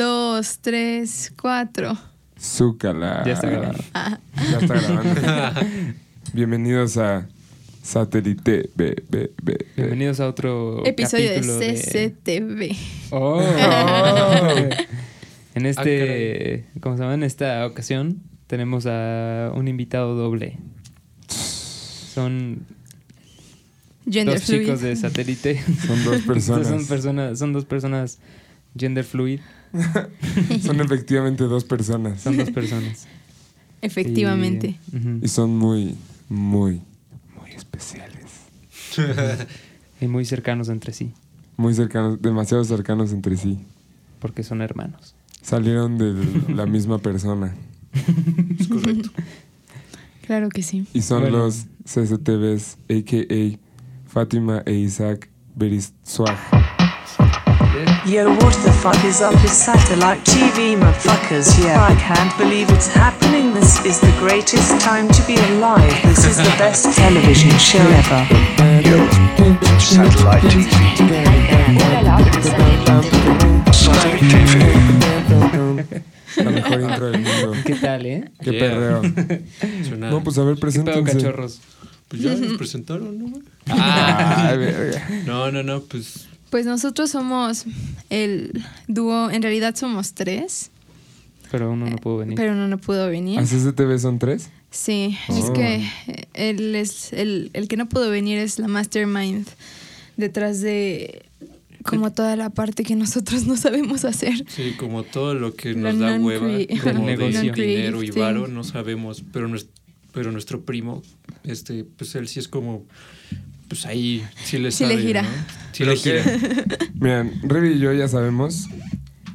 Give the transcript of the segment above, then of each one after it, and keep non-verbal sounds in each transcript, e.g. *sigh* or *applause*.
dos, tres, cuatro. Zúcala. Ya está grabando. *laughs* Ya está grabando. *laughs* Bienvenidos a Satélite B, B, B, B. Bienvenidos a otro Episodio capítulo de CCTV. Oh. Oh. *laughs* en este, ¿cómo se llama? En esta ocasión tenemos a un invitado doble. Son Gender dos fluid. chicos de satélite. Son dos personas. son personas, son dos personas gender fluid. *laughs* Son efectivamente dos personas. Son dos personas. *laughs* Efectivamente. Y, son muy, muy, muy especiales. *laughs* Y muy cercanos entre sí, Muy cercanos, demasiado cercanos entre sí. porque son hermanos. Salieron de la misma persona. Es correcto. Claro que sí. Y son Bueno. los CCTVs, a.k.a. Fátima e Isaac Beriswag. Yo, what the fuck is up with satellite TV, motherfuckers? Yeah, I can't believe it's happening. This is the greatest time to be alive. This is the best television show ever. Yo, Satellite TV. Satellite TV. La mejor intro del mundo. *laughs* ¿Qué tal, eh? Qué Yeah. perreo. *laughs* Suena- No, pues a ver, ¿Qué pedo, cachorros? Pues ya nos *laughs* presentaron, ¿no? güey? Ay, verga. No, no, no, pues Pues nosotros somos el dúo, en realidad somos tres, Pero uno no pudo venir. pero uno no pudo venir. ¿A CCTV son tres? Sí, Oh. es que eh, él es el, el que no pudo venir es la mastermind detrás de como toda la parte que nosotros no sabemos hacer. sí, como todo lo que La nos da hueva, *laughs* como de negocio. dinero y varo, no sabemos, pero nuestro, pero nuestro primo, este, pues él sí es como, pues ahí sí le Sí le gira. ¿no? Sí le gira. *laughs* Miren, Revi y yo ya sabemos,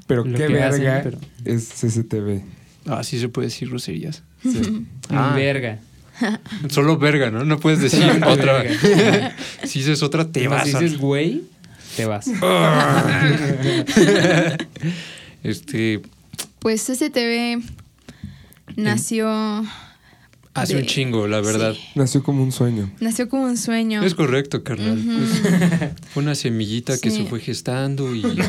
pero Lo qué que hacen, verga pero- es CCTV. Ah, sí se puede decir groserías. Sí. Ah. Verga. Solo verga, ¿no? No puedes decir otra. *laughs* si dices otra, te vas si dices güey, te vas. *laughs* Este, Pues CCTV nació hace De- un chingo, la verdad. sí. Nació como un sueño. nació como un sueño. Es correcto, carnal. Fue *laughs* una semillita que Sí. se fue gestando y *laughs* ya,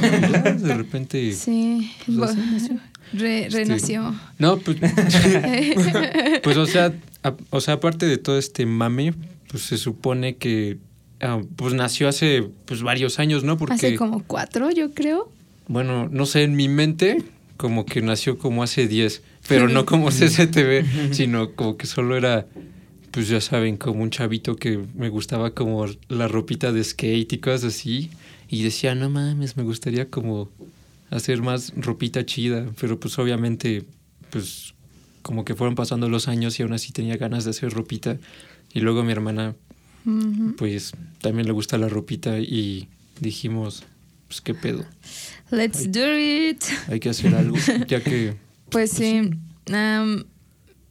de repente... Sí, Pues nació. re- Este, renació. No, pues, *laughs* pues o sea, a- o sea, aparte de todo este mame, pues se supone que ah, pues nació hace pues varios años, ¿no? Porque Hace como cuatro, yo creo. bueno, no sé, en mi mente como que nació como hace 10, pero no como CCTV, sino como que solo era pues ya saben, como un chavito que me gustaba como la ropita de skate y cosas así y decía, "No mames, me gustaría como hacer más ropita chida", pero pues obviamente pues como que fueron pasando los años y aún así tenía ganas de hacer ropita y luego mi hermana Ujú. pues también le gusta la ropita y dijimos, pues qué pedo, Let's do it. hay que hacer algo, ya que Pues sí.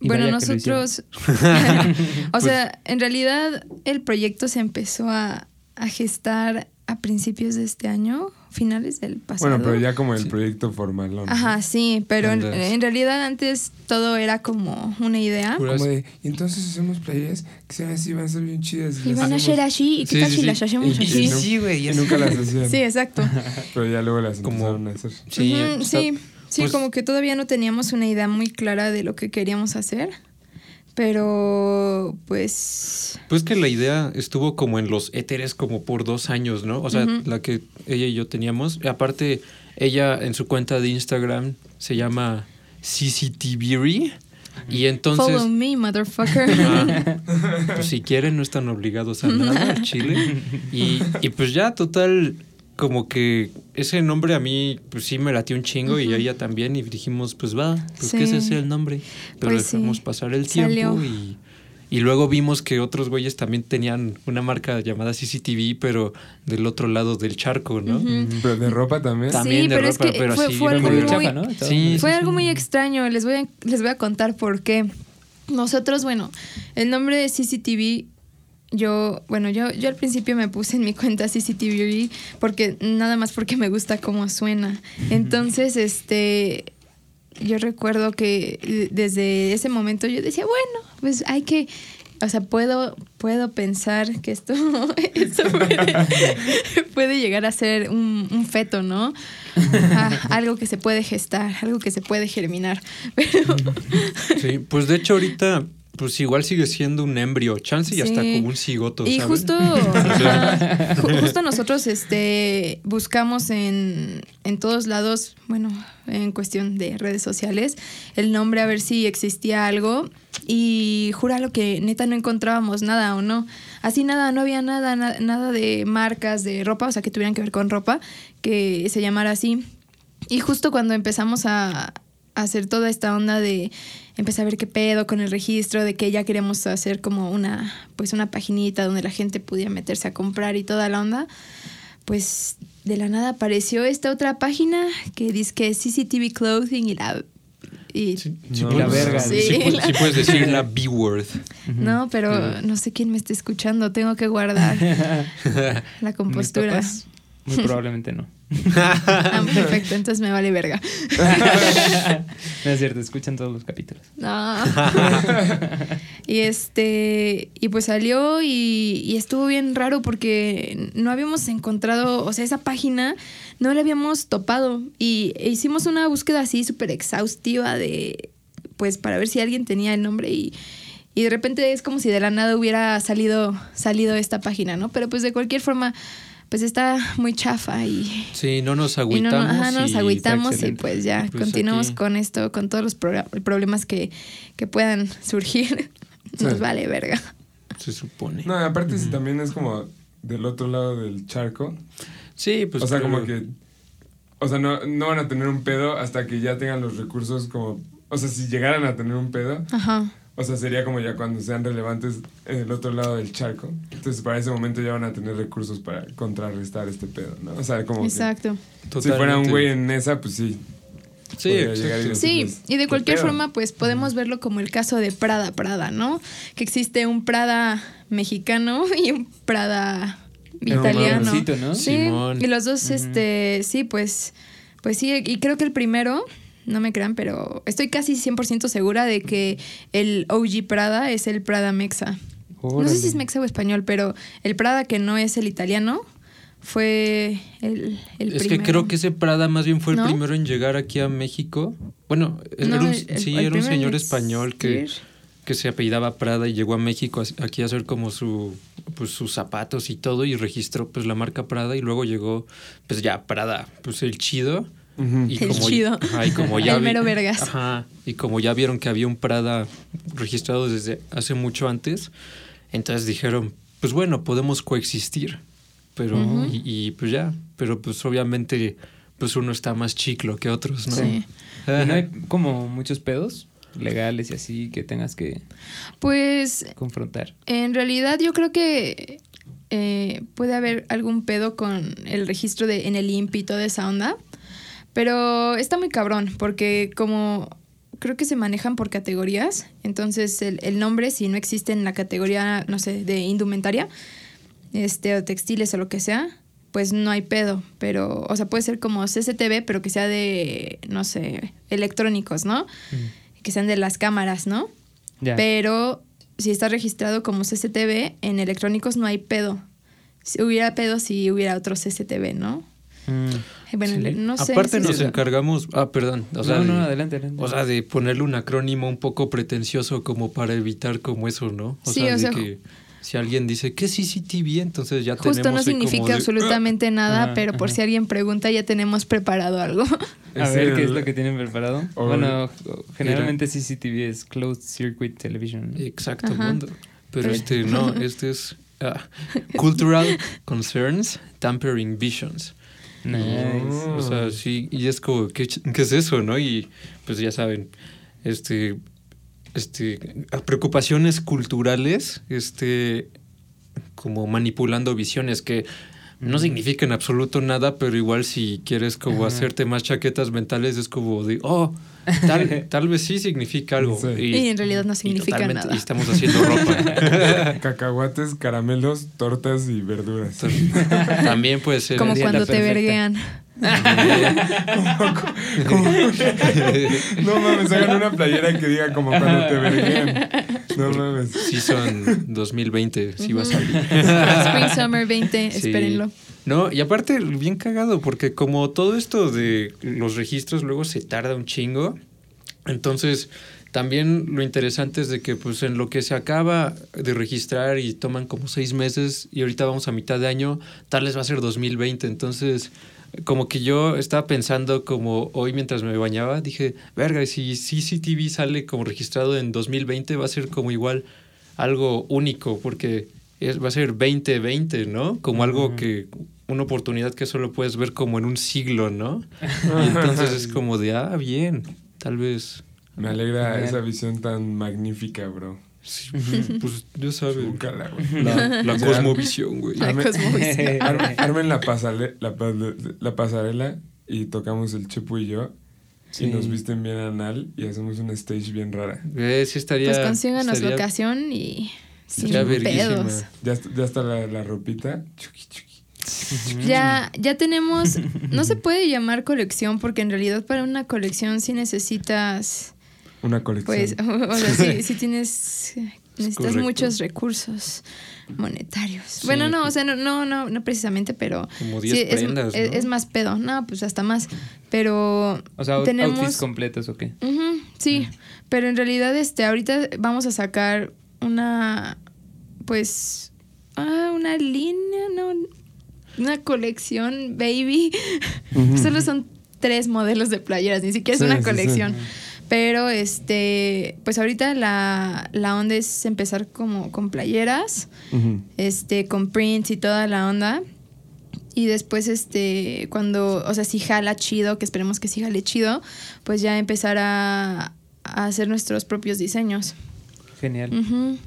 Y bueno, nosotros. *laughs* *laughs* o sea, en realidad el proyecto se empezó a, a gestar a principios de este año, finales del pasado. Bueno, pero ya como el Sí. proyecto formal. ¿no? Ajá, sí, pero en, realidad antes todo era como una idea. Como de, y entonces hacemos playeras que sean así, van a ser bien chidas. Y van a hacemos". ser así, ¿y qué Sí, tal si sí. las hacemos así? Sí, güey, Y nunca las hacían. Sí, exacto. *laughs* Pero ya luego las Como- empezaron a hacer. Sí, sí, sí, pues- como que todavía no teníamos una idea muy clara de lo que queríamos hacer. Pero, pues. Pues que la idea estuvo como en los éteres como por dos años, ¿no? O sea, la que ella y yo teníamos. Aparte, ella en su cuenta de Instagram se llama CCTV. Y entonces, Follow me, motherfucker. ah, *laughs* pues si quieren, no están obligados a nada Chile. Y, y pues ya, total, como que ese nombre a mí, pues sí me latió un chingo y a ella también. Y dijimos, pues va, pues Sí. que ese sea el nombre. Pero Pues sí. dejamos pasar el tiempo y, y luego vimos que otros güeyes también tenían una marca llamada CCTV, pero del otro lado del charco, ¿no? Pero de ropa también. También Sí, de pero es ropa, que pero fue- así fue algo muy- Fue sí, algo sí. muy extraño. Les voy, a, les voy a contar por qué. Nosotros, bueno, el nombre de CCTV, yo, bueno, yo, yo al principio me puse en mi cuenta CCTV porque nada más porque me gusta cómo suena. Entonces, este, yo recuerdo que eh, desde ese momento yo decía, bueno, pues hay que o sea, puedo, puedo pensar que esto, *laughs* esto puede, *laughs* puede llegar a ser un, un feto, ¿no? Ah, algo que se puede gestar, algo que se puede germinar. *laughs* Pero Sí, pues de hecho ahorita, pues igual sigue siendo un embrio, chance y hasta Sí. como un cigoto, Y justo, *laughs* ajá, justo nosotros este, buscamos en, en todos lados, bueno, en cuestión de redes sociales, el nombre a ver si existía algo. Y júralo que neta no encontrábamos nada o no. Así nada, no había nada, na- nada de marcas de ropa, o sea, que tuvieran que ver con ropa, que se llamara así. Y justo cuando empezamos a, a hacer toda esta onda de empezar a ver qué pedo con el registro, de que ya queríamos hacer como una, pues una paginita donde la gente pudiera meterse a comprar y toda la onda, pues de la nada apareció esta otra página que dice que es CCTV Clothing y la... Y, Sí, No, la puedes- verga. Sí, Sí, pu- la- sí puedes decir la B-word. No, pero no sé quién me está escuchando, tengo que guardar *laughs* la ¿Mis compostura. Muy probablemente no. Ah, *laughs* perfecto, entonces me vale verga. *laughs* no es cierto, escuchan todos los capítulos. No. y este, y pues salió y, y estuvo bien raro porque no habíamos encontrado, o sea, esa página no la habíamos topado y e hicimos una búsqueda así súper exhaustiva de, pues para ver si alguien tenía el nombre y, y de repente es como si de la nada hubiera salido, salido esta página, ¿no? Pero pues de cualquier forma, pues está muy chafa y... Sí, no nos Y no, agüitamos. no, ajá, no nos y- agüitamos y pues ya Pues continuamos aquí- con esto, con todos los problemas que, que puedan surgir. Nos Sí. vale verga. Se supone. No, aparte si también es como del otro lado del charco. Sí, pues o sea, como que... O sea, no, no van a tener un pedo hasta que ya tengan los recursos como... O sea, si llegaran a tener un pedo, Ajá. O sea, sería como ya cuando sean relevantes en el otro lado del charco. Entonces, para ese momento ya van a tener recursos para contrarrestar este pedo, ¿no? O sea, como que Exacto. si fuera un güey en esa, pues sí. Sí, y Sí, y de "¿Qué cualquier pedo?". forma, pues podemos verlo como el caso de Prada Prada, ¿no? Que existe un Prada mexicano *laughs* y un Prada No, italiano. ¿no? Sí, Simón. y los dos, este, sí, pues, pues sí, y creo que el primero, no me crean, pero estoy casi 100% segura de que el OG Prada es el Prada Mexa. No sé si es mexa o español, pero el Prada que no es el italiano fue el, el Es primero. que creo que ese Prada más bien fue el ¿No? primero en llegar aquí a México. Bueno, No, era un, el- sí, el era un señor español que, que se apellidaba Prada y llegó a México aquí a hacer como su pues sus zapatos y todo y registró pues la marca Prada y luego llegó pues ya Prada, pues el chido. Y El como, chido. ajá, y como *laughs* ya El vi- vergas. Ajá, y como ya vieron que había un Prada registrado desde hace mucho antes, entonces dijeron, pues bueno, podemos coexistir. Pero, y, y, pues ya, pero pues obviamente, pues uno está más chiclo que otros, ¿no? Sí. ¿Y no hay como muchos pedos legales y así que tengas que Pues confrontar? En realidad yo creo que eh, puede haber algún pedo con el registro de en el INPI y toda esa onda, pero está muy cabrón porque como creo que se manejan por categorías, entonces el, el nombre si no existe en la categoría, no sé, de indumentaria, este, o textiles o lo que sea, pues no hay pedo, pero, o sea, puede ser como CCTV, pero que sea de, no sé, electrónicos, ¿no? Que sean de las cámaras, ¿no? Pero si está registrado como CCTV, en electrónicos no hay pedo. Si hubiera pedo si hubiera otro CCTV, ¿no? Mm. Bueno, Sí. no sé. Aparte nos encargamos, ah, perdón, o sea, no, no, de- adelante, adelante. O sea, de ponerle un acrónimo un poco pretencioso como para evitar como eso, ¿no? O Sí, sea, o de sea, que si alguien dice, ¿qué es CCTV? Entonces ya Justo tenemos no ahí como significa de, "Ah". absolutamente nada, Ajá, pero por ajá. si alguien pregunta, ya tenemos preparado algo. *laughs* A ver, ¿qué es lo que tienen preparado? o- bueno, generalmente CCTV es Closed Circuit Television. ¿no? Exacto, Ajá. mundo. Pero Pero- este *laughs* no, este es ah, Cultural Concerns Tampering Visions. Nice. O sea, sí, y es como, ¿qué, qué es eso, no? Y pues ya saben, este, este, a preocupaciones culturales, este, como manipulando visiones que no significan en absoluto nada, pero igual si quieres como Ajá. hacerte más chaquetas mentales es como de, oh, tal, *laughs* tal vez sí significa algo. Sí. Y en realidad no significa nada. Y estamos haciendo ropa. *laughs* Cacahuates, caramelos, tortas y verduras. También puede ser. Como cuando te No mames, hagan una playera que diga como cuando te verguen. No mames. Sí, son 2020, sí va a salir. Spring Summer 20, Sí. espérenlo. No, y aparte, bien cagado, porque como todo esto de los registros luego se tarda un chingo, entonces también lo interesante es de que pues en lo que se acaba de registrar y toman como seis meses y ahorita vamos a mitad de año, tal vez va a ser 2020, entonces como que yo estaba pensando como hoy mientras me bañaba, dije, verga, y si CCTV sale como registrado en 2020 va a ser como igual algo único, porque es, va a ser 2020, ¿no? Como algo que, una oportunidad que solo puedes ver como en un siglo, ¿no? *laughs* Y entonces es como de, ah, bien, tal vez, Me alegra esa visión tan magnífica, bro. Sí, pues ya sabes, güey. la, *laughs* cosmovisión, güey. La cosmovisión. *laughs* Armen la, pasale- la, pa- la pasarela y tocamos el Chepo y yo. Sí. Y nos visten bien anal y hacemos una stage bien rara. Eh, sí estaría... Pues consíganos estaría- locación y sin pedos. Ya, ya está la, la ropita. Chuqui, chuqui. Ya, ya tenemos, no se puede llamar colección porque en realidad para una colección sí necesitas, Una colección. pues, *laughs* o sea, sí, sí *laughs* tienes, necesitas correcto. muchos recursos monetarios. Sí, bueno, no, o sea, no, no, no, no precisamente, pero Como sí, 10 es, prendas, es- ¿no? es más pedo, no, pues hasta más, pero O sea, tenemos... outfits completos o qué. Sí, pero en realidad este ahorita vamos a sacar una pues ah, una línea, no una colección baby. *laughs* Solo son tres modelos de playeras, ni siquiera es Sí, una sí, sí. colección. Pero este, pues ahorita la, la onda es empezar como con playeras, este, con prints y toda la onda. Y después, este, cuando, o sea, si jala chido, que esperemos que sí jale chido, pues ya empezar a, a hacer nuestros propios diseños. Genial. Ujú.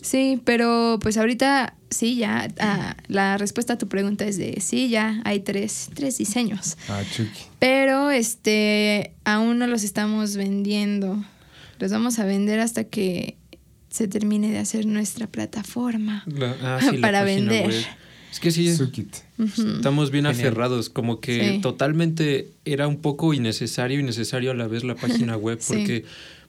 Sí, pero pues ahorita sí, ya, ah, la respuesta a tu pregunta es de sí, ya hay tres, tres diseños. Ah, Chucky. Pero este, aún no los estamos vendiendo. Los vamos a vender hasta que se termine de hacer nuestra plataforma. La- ah, sí, *laughs* Para vender. web. Es que sí, Sukit. estamos bien Genial. aferrados, como que Sí. totalmente era un poco innecesario y necesario a la vez la página *laughs* web, Sí.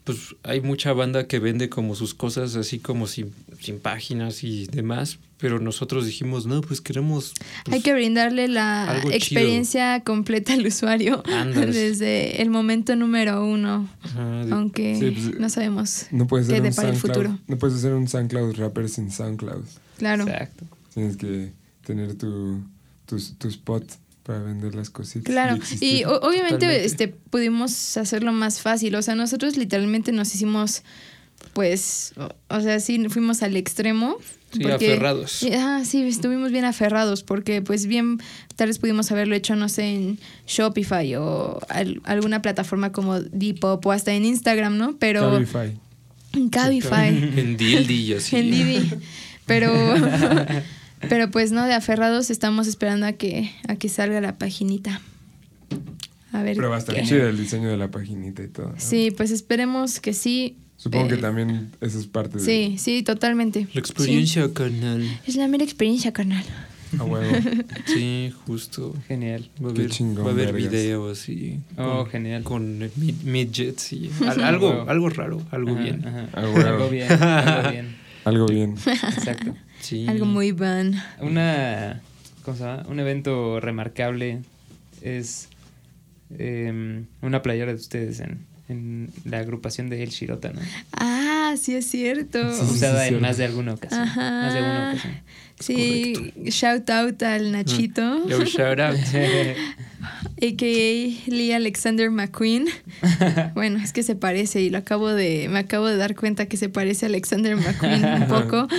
Pues hay mucha banda que vende como sus cosas así como sin, sin páginas y demás, pero nosotros dijimos, no, pues queremos... pues, Hay que brindarle la chido. experiencia completa al usuario *laughs* desde el momento número uno, ajá, aunque Sí, pues, no sabemos No puedes qué ser un depara el futuro. No puedes ser un SoundCloud rapper sin SoundCloud. Claro. Exacto. Tienes que tener tu, tu, tu spot para vender las cositas. Claro, y obviamente Totalmente. este pudimos hacerlo más fácil, o sea, nosotros literalmente nos hicimos pues o, o sea, sí fuimos al extremo Sí, aferrados. Ah, sí, estuvimos bien aferrados porque pues bien tal vez pudimos haberlo hecho no sé en Shopify o al- alguna plataforma como Depop o hasta en Instagram, ¿no? Pero Cabify. *laughs* en Cabify. En Dildy y así. En Didi. Pero, *laughs* *laughs* pero pues no, de aferrados estamos esperando a que, a que salga la paginita. A ver. Pero va a estar qué. chido el diseño de la paginita y todo. ¿no? Sí, pues esperemos que sí. Supongo Eh, que también eso es parte de. Sí, sí, totalmente. La experiencia, canal. Sí. Es la mera experiencia, carnal. A huevo. *laughs* Sí, justo. Genial. Va a Qué haber, chingón, va a haber video así. Oh, con- genial. Con eh, mid- midgets *laughs* y al- algo, algo raro, algo Ajá, bien. ajá. Algo bien. Algo bien. *laughs* Algo bien. Exacto. Sí. Algo muy van. Una ¿cómo se llama? un evento remarcable es em, una playera de ustedes en, en la agrupación de El Shirota, ¿no? Ah, sí es cierto. Sí, sí, Usada sí, en más de alguna ocasión. Ajá. Más de una ocasión. Sí, shout out al Nachito, Yo shout out. *laughs* a.k.a. Lee Alexander McQueen. *laughs* Bueno, es que se parece y lo acabo de, me acabo de dar cuenta que se parece a Alexander McQueen un poco. *laughs*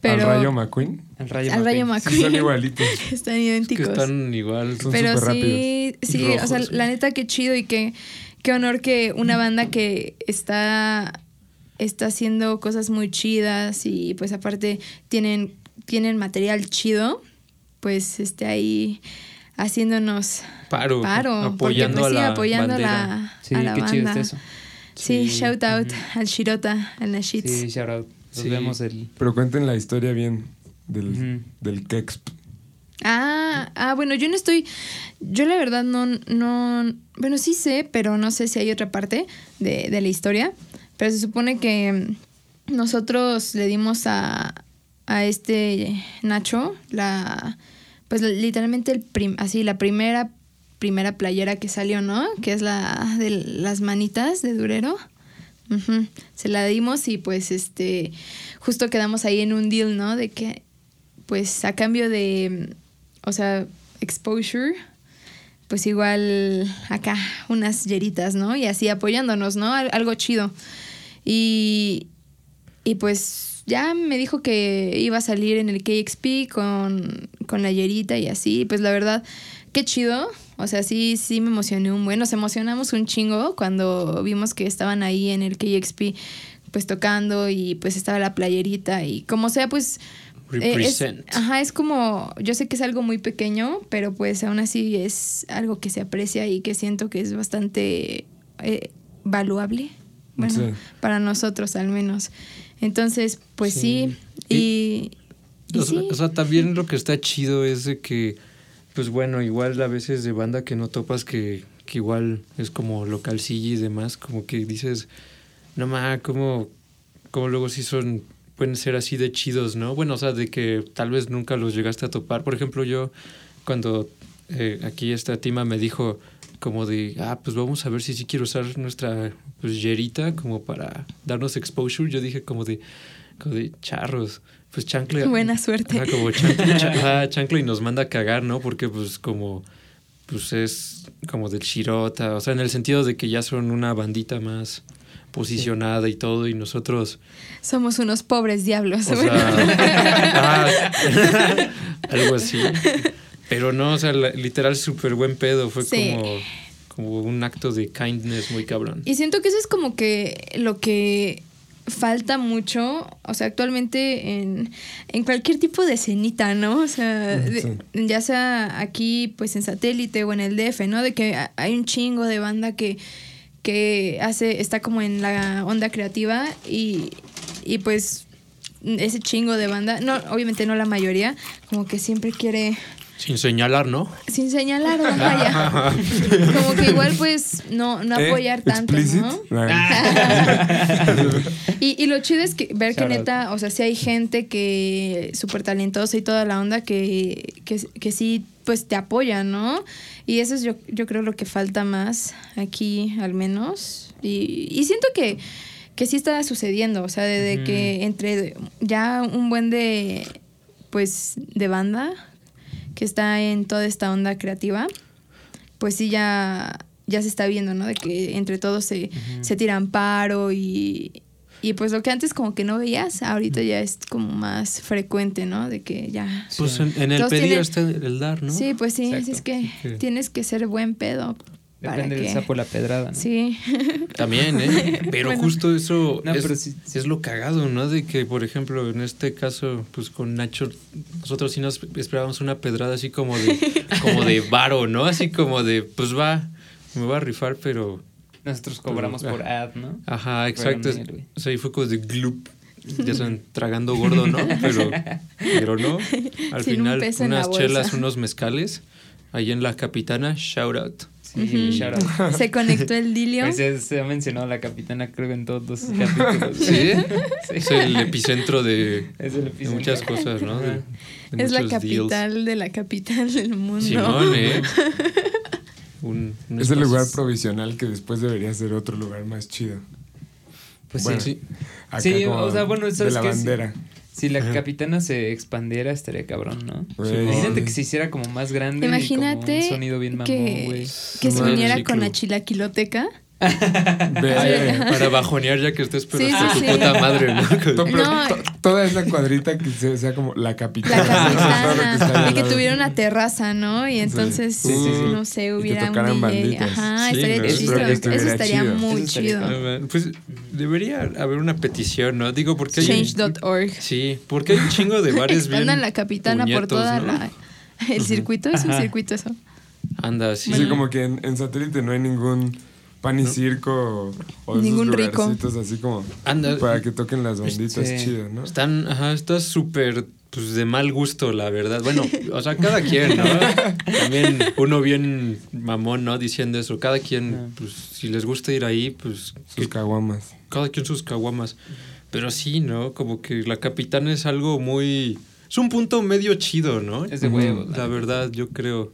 Pero Al Rayo McQueen. Al Rayo al Rayo McQueen. Sí, son igualitos. *laughs* Están que idénticos. están igual. Son Pero súper sí, sí, o sea, la neta qué chido y qué, qué honor que una banda que está, está haciendo cosas muy chidas y pues aparte tienen, tienen material chido, pues esté ahí haciéndonos Paro. paro, apoyando porque pues sí, a la apoyando bandera. la, Sí, a la qué chido banda. eso. Sí, Sí, shout out al Shirota, al Nashitz. Sí, shout out. Nos Sí. vemos el... Pero cuenten la historia bien del, Ujú. del Kexp. Ah, ah, bueno, yo no estoy. Yo la verdad no, no. Bueno, sí sé, pero no sé si hay otra parte de, de la historia. Pero se supone que nosotros le dimos a, a este Nacho la. Pues literalmente el prim- así, la primera, primera playera que salió, ¿no? Que es la de las manitas de Durero. Se la dimos y pues este. Justo quedamos ahí en un deal, ¿no? De que pues a cambio de, o sea, exposure, pues igual acá unas yeritas, ¿no? Y así apoyándonos, ¿no? Al- Algo chido. Y, y pues ya me dijo que iba a salir en el KXP con, con la yerita y así. Pues la verdad, qué chido. O sea, sí, sí me emocioné un buen. Nos emocionamos un chingo cuando vimos que estaban ahí en el KXP pues tocando y pues estaba la playerita y como sea pues eh, es- Represent. ajá, es como, yo sé que es algo muy pequeño, pero pues aún así es algo que se aprecia y que siento que es bastante eh, valuable. Bueno, Sí. para nosotros al menos. Entonces, pues sí. Y, y O sea, sí. o sea, también lo que está chido es de que, pues bueno, igual a veces de banda que no topas que, que igual es como localcilla y demás, como que dices, no más, como, como luego sí son, pueden ser así de chidos, ¿no? Bueno, o sea, de que tal vez nunca los llegaste a topar. Por ejemplo, yo cuando eh, aquí esta tima me dijo como de, ah, pues vamos a ver si sí quiero usar nuestra pues yerita como para darnos exposure, yo dije como de, como de charros. Pues chancla. Buena suerte. Ajá, como chancla, *laughs* cha- ajá, chancla y nos manda a cagar, ¿no? Porque pues como pues es como del Shirota, o sea, en el sentido de que ya son una bandita más posicionada y todo y nosotros Somos unos pobres diablos. o sea, *laughs* ah, *laughs* algo así. Pero no, o sea, literal súper buen pedo, fue Sí. como como un acto de kindness muy cabrón. Y siento que eso es como que lo que falta mucho, o sea, actualmente en, en cualquier tipo de cenita, ¿no? O sea, de- ya sea aquí, pues en satélite o en el DF, ¿no? De que ha- hay un chingo de banda que, que hace, está como en la onda creativa y, y pues ese chingo de banda, no, obviamente no la mayoría, como que siempre quiere Sin señalar, ¿no? sin señalar, vaya. *laughs* Como que igual pues no, no ¿Eh? apoyar tanto, ¿Explicit? ¿no? *laughs* Y, y lo chido es que ver que neta, o sea, sí hay gente que súper talentosa y toda la onda que, que, que sí, pues te apoya, ¿no? Y eso es yo, yo creo lo que falta más aquí, al menos. Y, y siento que, que sí está sucediendo, o sea, desde que entre ya un buen de, pues, de banda que está en toda esta onda creativa, pues sí ya, ya se está viendo, ¿no? De que entre todos se, se tiran paro y, y pues lo que antes como que no veías, ahorita ya es como más frecuente, ¿no? De que ya... Pues en, en el pedir tienen- está el dar, ¿no? Sí, pues sí, así es que que- tienes que ser buen pedo. Depende del sapo la pedrada, ¿no? Sí. *laughs* También, ¿eh? Pero Bueno. justo eso No, es, pero sí- es lo cagado, ¿no? De que, por ejemplo, en este caso, pues con Nacho, nosotros sí nos esperábamos una pedrada así como de, *laughs* como de varo, ¿no? Así como de, pues va, me va a rifar, pero... Nosotros cobramos por ad, ¿no? Ajá, exacto. O sea, ahí fue como de gloop. Ya saben, tragando gordo, ¿no? *laughs* Pero, pero no. Al Sin final, unas chelas, unos mezcales. Ahí en la capitana, shout out. Sí, Ujú. shout out. Se conectó el dilio. Pues se, se ha mencionado la capitana, creo, en todos los *laughs* capítulos. ¿Sí? Sí. Es el epicentro de, Es el de epicentro. muchas cosas, ¿no? De- Ajá. de es la deals. capital de la capital del mundo. Simón, ¿eh? *laughs* Un, un Es el lugar provisional que después debería ser otro lugar más chido. Pues Bueno, sí. Acá Sí, como o sea, bueno, de ¿sabes la bandera. Si la capitana se expandiera, estaría cabrón, ¿no? Imagínate que se hiciera como más grande. y Imagínate como un sonido bien mamón, que, güey. que se uniera con la chilaquiloteca. *laughs* Ay, para bajonear ya que estés pero Sí, sí, tu sí. puta madre, ¿no? Toda esa cuadrita que se- sea como la capital. La *laughs* capitana. y que tuviera una terraza, ¿no? Y entonces, Sí, sí, sí. no sé, Y que hubiera un DJ. banditas. Ajá, Sí, estaría ¿no? chido. Eso Eso estaría chido. muy Eso estaría chido. Pues debería haber una petición, ¿no? Digo, porque hay... Change.org. Sí, porque hay un chingo de bares bien la capitana por puñetos, toda ¿no? la... El circuito, es un circuito eso. Anda, sí. Sí, como que en, en satélite no hay ningún pan y circo o esos Ningún rico. así como Anda. para que toquen las banditas Sí. chidas, ¿no? Están, ajá, está súper pues de mal gusto, la verdad. Bueno, o sea, cada quien, ¿no? *laughs* También uno bien mamón, ¿no? Diciendo eso. Cada quien, pues si les gusta ir ahí, pues Sus que caguamas. cada quien sus caguamas. Pero sí, ¿no? Como que la capitana es algo muy... Es un punto medio chido, ¿no? Es de Ujú. huevos. La verdad, yo creo.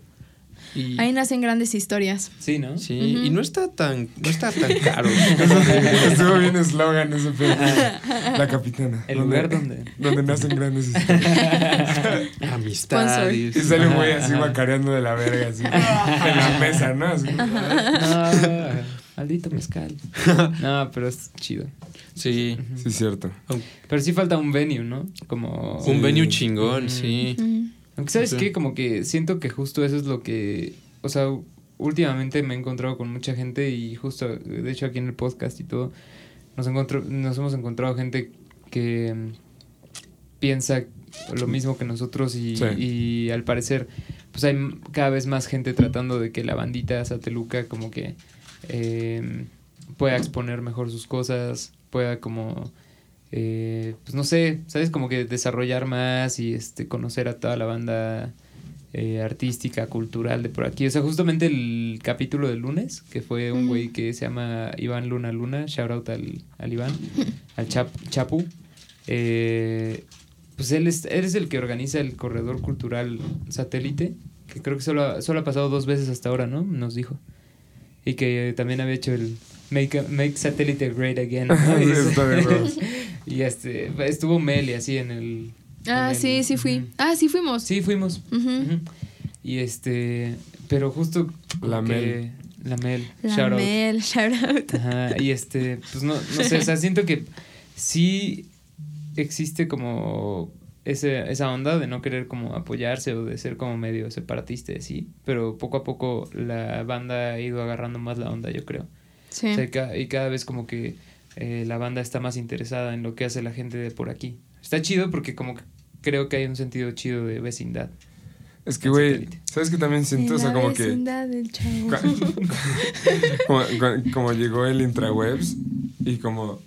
Y, Ahí nacen grandes historias. Sí, ¿no? sí, y no está tan, no está tan *laughs* caro. Estuvo bien *laughs* eslogan ese pedo. *laughs* La capitana. El lugar donde- Donde nacen grandes historias. Amistad. y- Y sale un güey así macareando de la verga, así. En la mesa, ¿no? Así. Ah, maldito mezcal. No, pero es chido. Sí. Sí, cierto. Pero sí falta un venue, ¿no? Como... Un venue chingón, sí. Aunque sabes Sí. qué, como que siento que justo eso es lo que, o sea, últimamente me he encontrado con mucha gente y justo, de hecho aquí en el podcast y todo, nos, encontró, nos hemos encontrado gente que mm, piensa lo mismo que nosotros y, Sí. y al parecer pues hay cada vez más gente tratando de que la bandita Sateluca como que eh, pueda exponer mejor sus cosas, pueda como eh, pues no sé, ¿sabes? Como que desarrollar más y este conocer a toda la banda eh, artística, cultural de por aquí. O sea, justamente el capítulo del lunes, que fue un güey que se llama Iván Luna Luna, shout out al, al Iván, *laughs* al Chap, Chapu. Eh, pues él es, él es el que organiza el corredor cultural satélite, que creo que solo, ha- solo ha pasado dos veces hasta ahora, ¿no? Nos dijo. Y que también había hecho el Make, make Satélite Great Again. *laughs* Y- este, estuvo Meli así en el... Ah, en el- sí, sí fui. Ah, sí fuimos. Sí, fuimos. Y este, pero justo La que- Mel. La Mel. La shout out. Mel, shout out. Ajá, y este, pues no, no sé, o sea, *laughs* siento que sí existe como ese, esa onda de no querer como apoyarse o de ser como medio separatista, sí, pero poco a poco la banda ha ido agarrando más la onda, yo creo. Sí. O sea, y ca- y cada vez como que eh, la banda está más interesada en lo que hace la gente de por aquí. Está chido porque como que creo que hay un sentido chido de vecindad. Es que, güey. ¿sabes qué también siento? O sea, como que. vecindad del chavo. *laughs* Como, cu- como llegó el intrawebs y como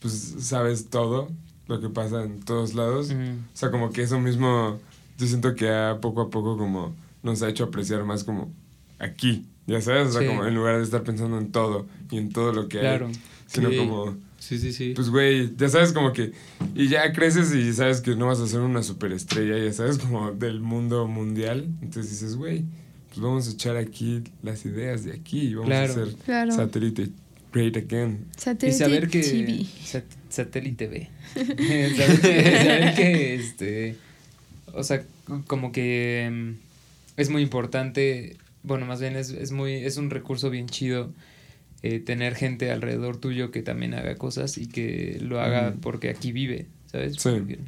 pues sabes todo lo que pasa en todos lados. O sea, como que eso mismo yo siento que a poco a poco como nos ha hecho apreciar más como aquí, ya sabes, o sea, Sí. como en lugar de estar pensando en todo y en todo lo que Claro. hay, sino Sí. como Sí, sí, sí. pues güey, ya sabes como que y ya creces y sabes que no vas a ser una superestrella, ya sabes como del mundo mundial, entonces dices, güey, pues vamos a echar aquí las ideas de aquí y vamos Claro. a hacer Claro. satélite great again. Y Satélite saber que TV. sat- satélite B. *laughs* *laughs* saber, que, saber que, este o sea, como que mm, es muy importante, bueno, más bien es, es muy es un recurso bien chido eh, tener gente alrededor tuyo que también haga cosas y que lo haga porque aquí vive, ¿sabes? Sí. Porque-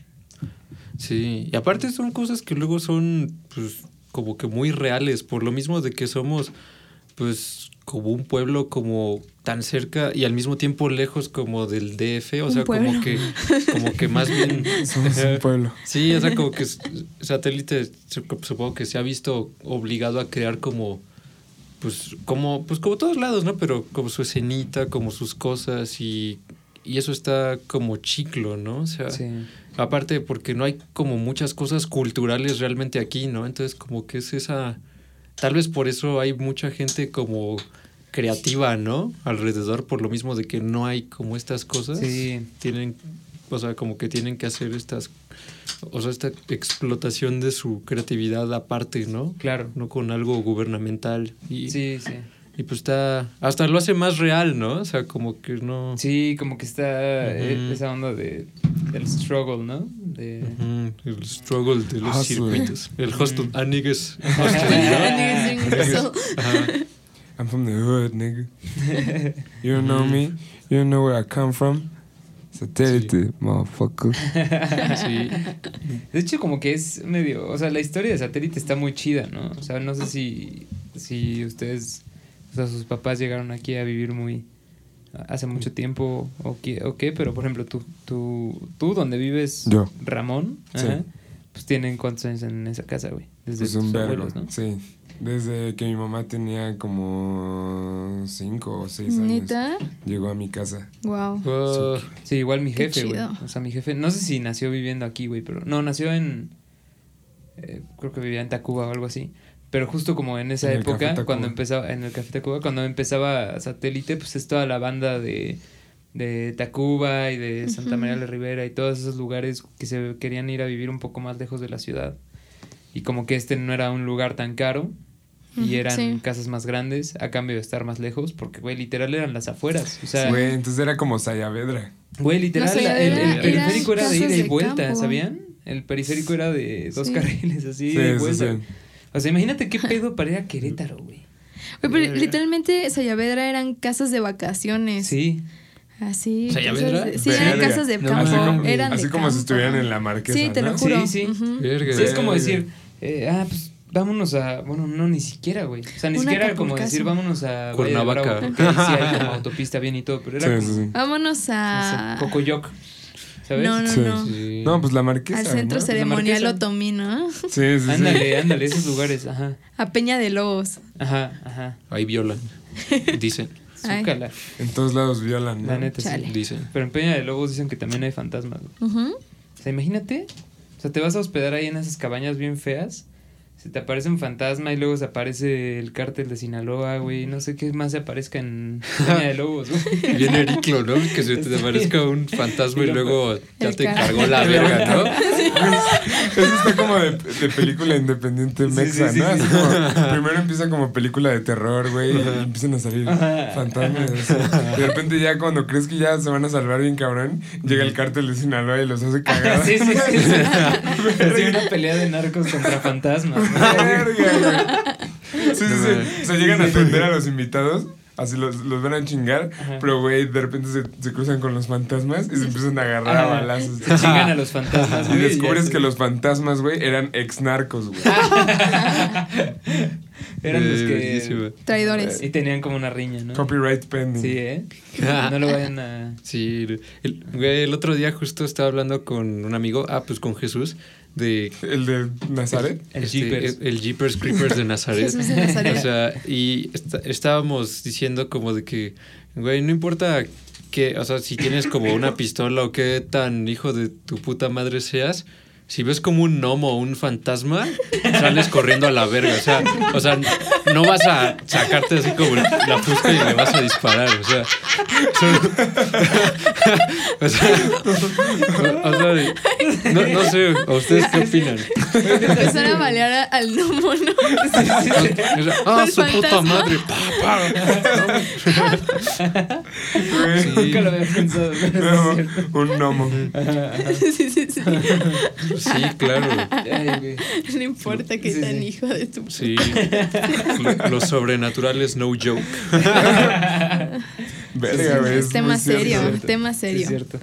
Sí, y aparte son cosas que luego son, pues, como que muy reales, por lo mismo de que somos, pues, como un pueblo como tan cerca y al mismo tiempo lejos como del DF, o sea, como que, como que más bien... *laughs* Somos un pueblo. *laughs* Sí, o sea, como que satélite sup- supongo que se ha visto obligado a crear como pues como pues como todos lados, ¿no? Pero como su escenita, como sus cosas y y eso está como chiclo, ¿no? O sea, sí. aparte porque no hay como muchas cosas culturales realmente aquí, ¿no? Entonces como que es esa tal vez por eso hay mucha gente como creativa, ¿no? Alrededor por lo mismo de que no hay como estas cosas Sí. tienen, o sea, como que tienen que hacer estas, o sea, esta explotación de su creatividad aparte, ¿no? Claro. No con algo gubernamental. Y, Sí, sí. Y pues está, hasta lo hace más real, ¿no? O sea, como que no... Sí, como que está eh, esa onda de del struggle, ¿no? De el struggle de los Hustle. circuitos. El hostel. Ah, *laughs* niggas. Ajá. I'm from the hood, nigga. You don't know me. You don't know where I come from. Satélite, motherfucker. Sí. De hecho, como que es medio. O sea, la historia de satélite está muy chida, ¿no? O sea, no sé si, si ustedes. O sea, sus papás llegaron aquí a vivir muy. Hace mucho tiempo o qué, o qué, pero por ejemplo, tú, tú, tú donde vives, Yo. Ramón, Sí. ajá, pues tienen cuántos años en esa casa, güey. Desde Pues un tus vergo. abuelos, ¿no? Sí. Desde que mi mamá tenía como cinco o seis años. Llegó a mi casa. Wow. Wow. Sí, igual mi jefe, güey. O sea, mi jefe, no sé si nació viviendo aquí, güey, pero no, nació en, eh, creo que vivía en Tacuba o algo así. Pero justo como en esa En época, cuando empezaba, en el Café Tacuba, cuando empezaba Satélite, pues es toda la banda de, de Tacuba y de Santa. María la Ribera y todos esos lugares que se querían ir a vivir un poco más lejos de la ciudad. Y como que este no era un lugar tan caro y eran sí. casas más grandes a cambio de estar más lejos, porque, güey, literal eran las afueras. O sea, Güey, entonces era como Sayavedra. Güey, literal, No sé, la- el, el era- periférico era de ida y vuelta, campo. ¿sabían? El periférico era de dos Sí. carriles, así, Sí, de sí, vuelta. O sea, imagínate qué *laughs* pedo para ir a Querétaro, güey. Güey, pero literalmente Sayavedra eran casas de vacaciones. Sí. Así. ¿Sayavedra? casas de- Sí, eran Verga. casas de No campo. así como, eran así de como si estuvieran en la marquesa. Sí, te lo ¿no? juro. Sí, sí. Es como decir, eh, ah, pues vámonos a. Bueno, no, ni siquiera, güey. O sea, ni Un siquiera como decir vámonos a. Valle de Cuernavaca. Bravo, porque sí hay como *laughs* autopista bien y todo, pero era Sí, como. sí, sí. Vámonos no sé, a. Cocoyoc. ¿Sabes? No, no, Sí. no. Sí. No, pues la marquesa. Al centro ¿no? ceremonial. Otomí, ¿no? Sí, sí, sí. Ándale, ándale, esos lugares, ajá. A Peña de Lobos. Ajá, ajá. Ahí violan. Dicen. *laughs* Ay. Zúcala, En todos lados violan, ¿no? la neta, sí. Dicen. Pero en Peña de Lobos dicen que también hay fantasmas. Ujú. O sea, imagínate. O sea, te vas a hospedar ahí en esas cabañas bien feas. Se te aparece un fantasma y luego se aparece el cártel de Sinaloa, güey. No sé qué más se aparezca en Peña de Lobos, güey. *laughs* Bien ericlo, ¿no? Que se te aparezca un fantasma y luego ya te cargó la *laughs* verga, ¿no? *laughs* Eso está como de, de película independiente mexa, sí, sí, ¿no? sí. Así como, primero empieza como película de terror, güey, y empiezan a salir fantasmas. Y de repente ya cuando crees que ya se van a salvar bien cabrón, llega el cártel de Sinaloa y los hace cagar. sí, sí, sí. sí. Así una pelea de narcos contra fantasmas. ¿no? Verga, güey. Sí, sí, No, sí. O sea, llegan a atender a los invitados. Así los, los van a chingar, Ajá. pero güey, de repente se, se cruzan con los fantasmas y se empiezan a agarrar a Ajá. balazos. Se chingan a los fantasmas. Y descubres que los fantasmas, güey, eran ex narcos, güey. *laughs* Eran los que. Traidores. Y tenían como una riña, ¿no? Copyright pending. Sí, ¿eh? No lo vayan a. *laughs* Sí, el, güey, el otro día justo estaba hablando con un amigo, ah, pues con Jesús, de El de Nazaret. El este, Jeepers. el, el Jeepers Creepers de Nazaret. Jesús de Nazaret. O sea, y está- estábamos diciendo como de que, güey, no importa que, o sea, si tienes como una pistola o qué tan hijo de tu puta madre seas, si ves como un gnomo o un fantasma, sales corriendo a la verga. O sea, o sea, no vas a sacarte así como la fusca y le vas a disparar. O sea, *laughs* o sea, o sea, no, no sé, ¿a ustedes qué opinan? Empezar a balear al gnomo, ¿no? O sea, ah, su puta madre. Pa, pa. Güey. Sí. Nunca lo había pensado. No, un gnomo. Sí, sí, sí. Sí, claro. Ay. No importa que Sí, tan sí. hijo de tu. Sí. Lo, lo sobrenatural es no joke. *laughs* Verga. Es tema serio, tema serio. es cierto.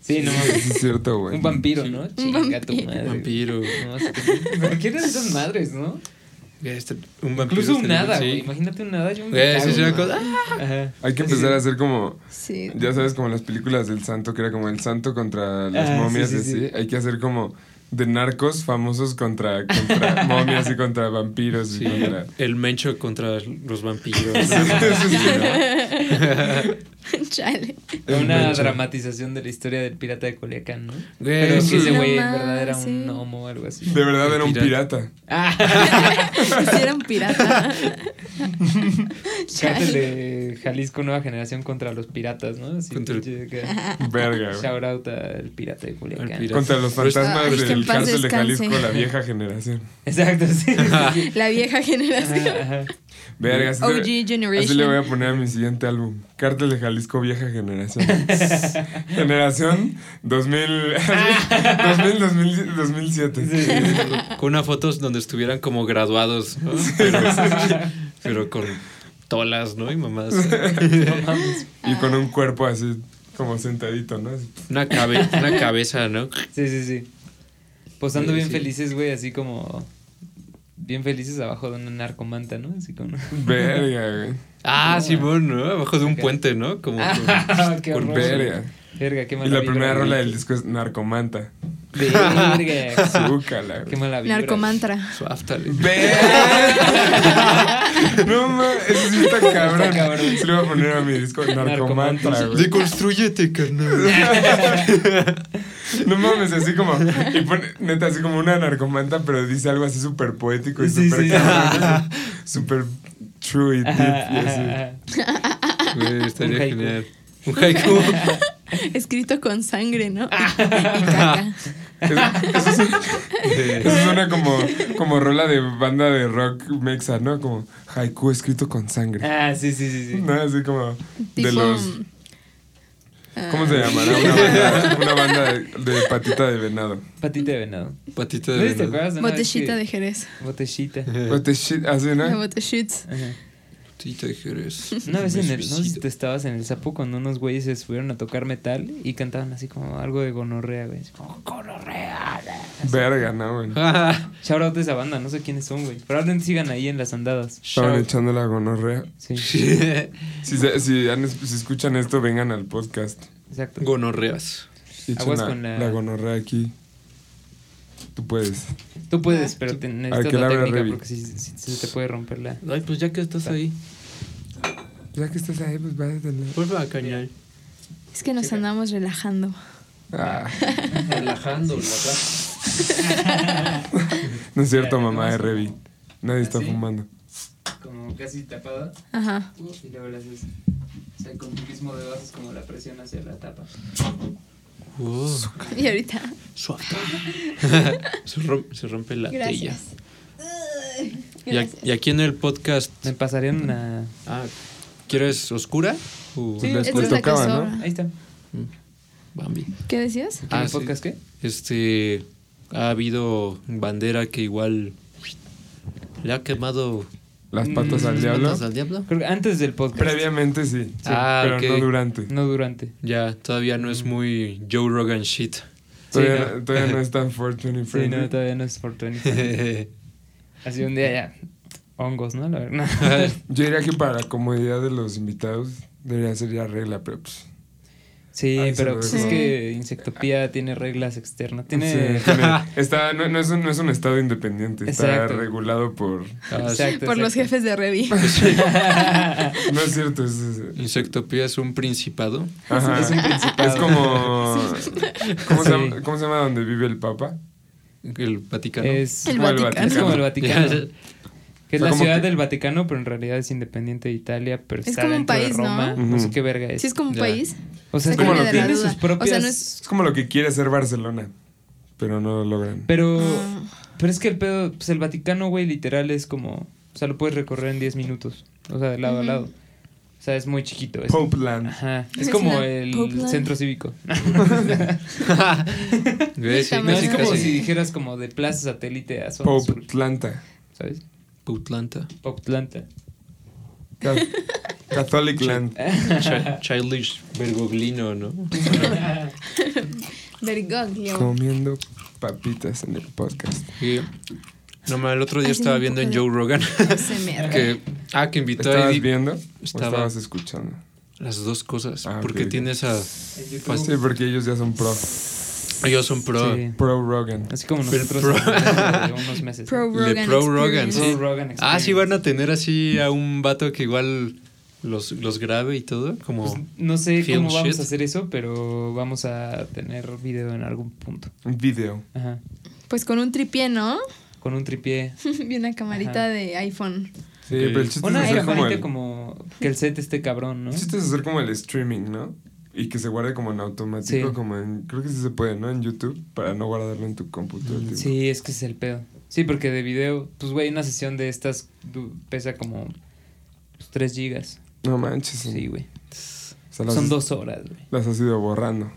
Sí, no Sí, mames. es cierto, güey. Un vampiro, ¿no? Chinga tu vampiro. madre. Vampiro. No, sí. ¿Pero qué eran esas madres, no? Este, un vampiro Incluso un nada, sí. güey. Imagínate un nada. Yo me Eh, cago, sí, sería ¿no? cosa- Ajá. Hay que empezar a hacer como, Sí. ya sabes, como las películas del santo, que era como el santo contra las Ah, momias sí, y sí, así. sí. Hay que hacer como de narcos famosos contra, contra *laughs* momias y contra vampiros y Sí, contra... el mencho contra los vampiros. *laughs* Chale. El Una Mencho. dramatización de la historia del pirata de Culiacán, ¿no? Güey, Pero sí. ese No güey en verdad era un gnomo o algo así. De verdad era un Pirata. Ah, *laughs* Sí, era un pirata. cártel Chale. de Jalisco Nueva Generación contra los piratas, ¿no? Así, Contra el-. Verga, güey. Shout out al pirata de Culiacán. Contra los está- fantasmas Ay, del paz cárcel de. Jalisco, la vieja generación. *laughs* Exacto, sí. sí, sí. La vieja generación. Ajá, ajá. Verga, así, OG le- así Generation. le voy a poner a mi siguiente álbum. Cártel de Jalisco, vieja generación. *laughs* generación 2000, 2000, 2000, 2007. Con una foto donde estuvieran como graduados, ¿no? Pero, pero con tolas, ¿no? Y mamás. *laughs* Y con un cuerpo así como sentadito, ¿no? Una, cabe- una cabeza, ¿no? Sí, sí, sí. Posando Sí, bien sí. felices, güey, así como. Bien felices abajo de una narcomanta, ¿no? Así como. *laughs* Verga, güey. Ah, Simón, ¿no? Abajo de un puente, ¿no? Como con- Ah, *laughs* qué con horror. Verga. Verga, qué Y mala la primera rola del disco es Narcomanta. Verga. Zúcala. Qué mala vibra. Narcomantra. Suáftale. Ve. no mames, eso sí está cabrón. Está cabrón. Se lo voy a poner a mi disco Narcomantra, güey. Deconstrúyete, carnal. No mames, así como. Y pone, neta, así como una narcomanta, pero dice algo así súper poético y Sí, súper sí. cabrón. Súper true y deep. Ajá, y así. ajá, ajá. Güey, estaría genial. Un haiku. *laughs* Escrito con sangre, ¿no? Y, y caca. Eso, eso, sí- eso suena como, como rola de banda de rock mexa, ¿no? Como haiku escrito con sangre. Ah, sí, sí, sí, sí. No, así como Tipo. de los. ah, ¿Cómo se llamará? Una banda, una banda de, de patita de venado. Patita de venado. Patita ¿No de te venado. acuerdas de Botellita de Jerez. Botellita. Shit, así, ¿no? botellita. De Jerez. Una vez en el, no sé si tú estabas en el sapo cuando unos güeyes se subieron a tocar metal y cantaban así como algo de gonorrea, güey. Así como, gonorrea. Verga, ¿no, güey? *laughs* Shout out de esa banda, no sé quiénes son, güey. Probablemente sigan ahí en las andadas. Estaban echando la gonorrea. Sí, *laughs* Si, se- si, han- si escuchan esto, vengan al podcast. exacto. Gonorreas. Aguas la, con la- la gonorrea aquí. Tú puedes. Tú puedes, pero te necesitas que la técnica Revi. porque si, si- si se te puede romper la... Ay, pues ya que estás ahí, Ya que estás ahí, pues vas a tener. vuelve a cañar. Es que nos andamos relajando. Ah, *laughs* Relajando, *laughs* no es cierto, Ya, mamá de ¿cómo Revi. Nadie está ¿Ah, fumando. Como casi tapada Ajá. y luego le haces... O sea, con tu mismo dedo haces como la presión hacia la tapa. Y ahorita. Suave. *laughs* se, rom- se rompe la tella. Gracias. Y, a- y aquí en el podcast, Me pasarían una... ah, ¿quieres oscura? O Sí, les, tocaba, ¿no? Ahí está. Bambi. ¿Qué decías? Ah, ¿El sí. podcast qué? Este, ha habido bandera que igual le ha quemado Las patas Mm, al las diablo. patas al diablo. Creo que antes del podcast. Previamente sí. Ah, pero no durante. No durante. Ya, todavía no es muy Joe Rogan shit. Todavía, no. todavía no *laughs* es tan fortune Sí, friendly. no, todavía no es por 20. *laughs* Así un día ya. Hongos, ¿no? La verdad. *laughs* Yo diría que para la comodidad de los invitados debería ser ya regla, pero pues. Sí, se pero pues es que Insectopía tiene reglas externas. Tiene. sí, *laughs* tiene- *laughs* está, no, no es un, no es un estado independiente, está Exacto. regulado por. Ah. *laughs* Exacto, Por los jefes de Revi. No es cierto, es. es- Insectopía es un principado. ajá. Es un principado. Es como. ¿cómo, se llama, ¿Cómo se llama donde vive el Papa? El Vaticano. Es, El como el Vaticano. es como el Vaticano. Que es O sea, la ciudad que- del Vaticano, pero en realidad es independiente de Italia, pero Es está como un país, de ¿no? Roma. No, sé Ujú. qué verga es. Sí, es como un Ya. país. O sea, es como lo que- tiene sus propias... O sea, no es- Es como lo que quiere ser Barcelona, pero no lo logran. Pero... Ah. Pero es que el pedo... Pues el Vaticano, güey, literal es como... O sea, lo puedes recorrer en 10 minutos. O sea, de lado a lado. O sea, es muy chiquito. Es, Pope Land. Ajá. Es como el Popeland. centro cívico. *laughs* No, *laughs* es como si dijeras como de Plaza Satélite a zona Pope Atlanta. ¿sabes? Putlanta. Poplanta. Ca- Catholic Land. *laughs* Chi- Childish Bergoglino, ¿no? *laughs* Bergoglio. Comiendo papitas en el podcast. Y, no, ma, el otro día Ay, estaba viendo en Joe Rogan *laughs* que, ah, que invitó a ¿Estabas viendo? Estaba- ¿O estabas escuchando? las dos cosas. Ah, porque tienes a. Sí, porque ellos ya son Ellos son pro. Sí. Pro Rogan. Así como Pero nosotros pro- hace unos meses. Pro Le Rogan. Pro Rogan, sí. Pro Rogan Ah, sí van a tener así a un vato que igual los, los grabe y todo. Como. Pues, no sé cómo vamos a hacer eso, pero vamos a tener video en algún punto. Un video. Ajá. Pues con un tripié, ¿no? Con un tripié. *laughs* y una camarita Ajá. de iPhone. Sí, pero el chiste Una es hacer como camarita el, como que el set esté cabrón, ¿no? el chiste es hacer como el streaming, ¿no? Y que se guarde como en automático, Sí. como en... Creo que sí se puede, ¿no? En YouTube, para no guardarlo en tu computadora. Sí, es que es el pedo. Sí, porque de video, pues güey, una sesión de estas pesa como pues, 3 gigas. No manches. Sí, güey. O sea, las, Son dos horas, güey. Las has ido borrando.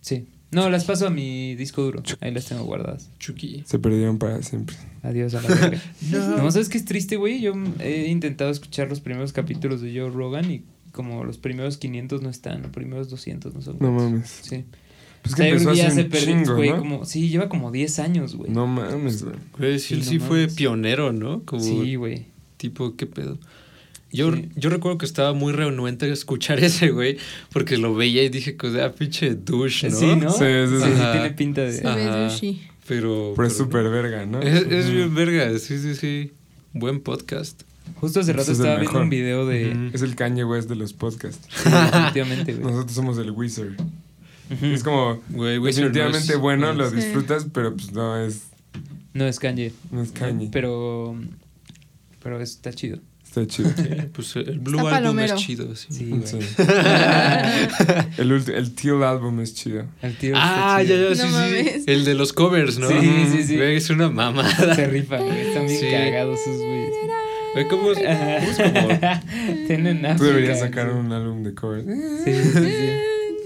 Sí. No, las paso a mi disco duro. Ahí las tengo guardadas. Chucky. Se perdieron para siempre. Adiós a la verga. *laughs* no. ¿sabes qué es triste, güey? Yo he intentado escuchar los primeros capítulos de Joe Rogan y como los primeros 500 no están, los primeros 200 no son. No mames. Sí. Pues O que sea, empezó hace ya se un perdió, güey, ¿no? como... Sí, lleva como 10 años, güey. No mames, güey. Güey, sí, Sí, él sí no fue mames. pionero, ¿no? Como Sí, güey. tipo, ¿qué pedo? Yo, Sí. yo recuerdo que estaba muy renuente a escuchar *laughs* ese güey, porque lo veía y dije, que ah, pinche douche, ¿no? Sí, ¿no? Sí, sí, sí. Sí, tiene pinta de... Se ve douchey. Pero... Pero es súper verga, ¿no? Es, es bien verga, sí, sí, sí. Buen podcast. Justo hace rato es estaba viendo un video de... Es el Kanye West de los podcasts. Sí, definitivamente, güey. Nosotros somos el Wizard. Es como Güey, Wizard definitivamente no bueno, no lo Sí. disfrutas, pero pues no es, No es Kanye. no es Kanye. Pero... Pero está chido. Está chido. Sí, pues el Blue Está Album palomero. es chido, sí. Sí, güey. Sí. el, ulti- el Teal Album es chido. El tío Ah, está ya, chido. ya, sí, No sí. mames. El de los covers, ¿no? Sí, sí, sí. Güey, es una mamada. Se rifa, güey. Están bien Sí. cagados sus güeyes. ¿Cómo es? Ajá. ¿Cómo es como...? *laughs* Tienen Tú África, deberías sacar sí. un álbum de covers. Sí, sí, sí.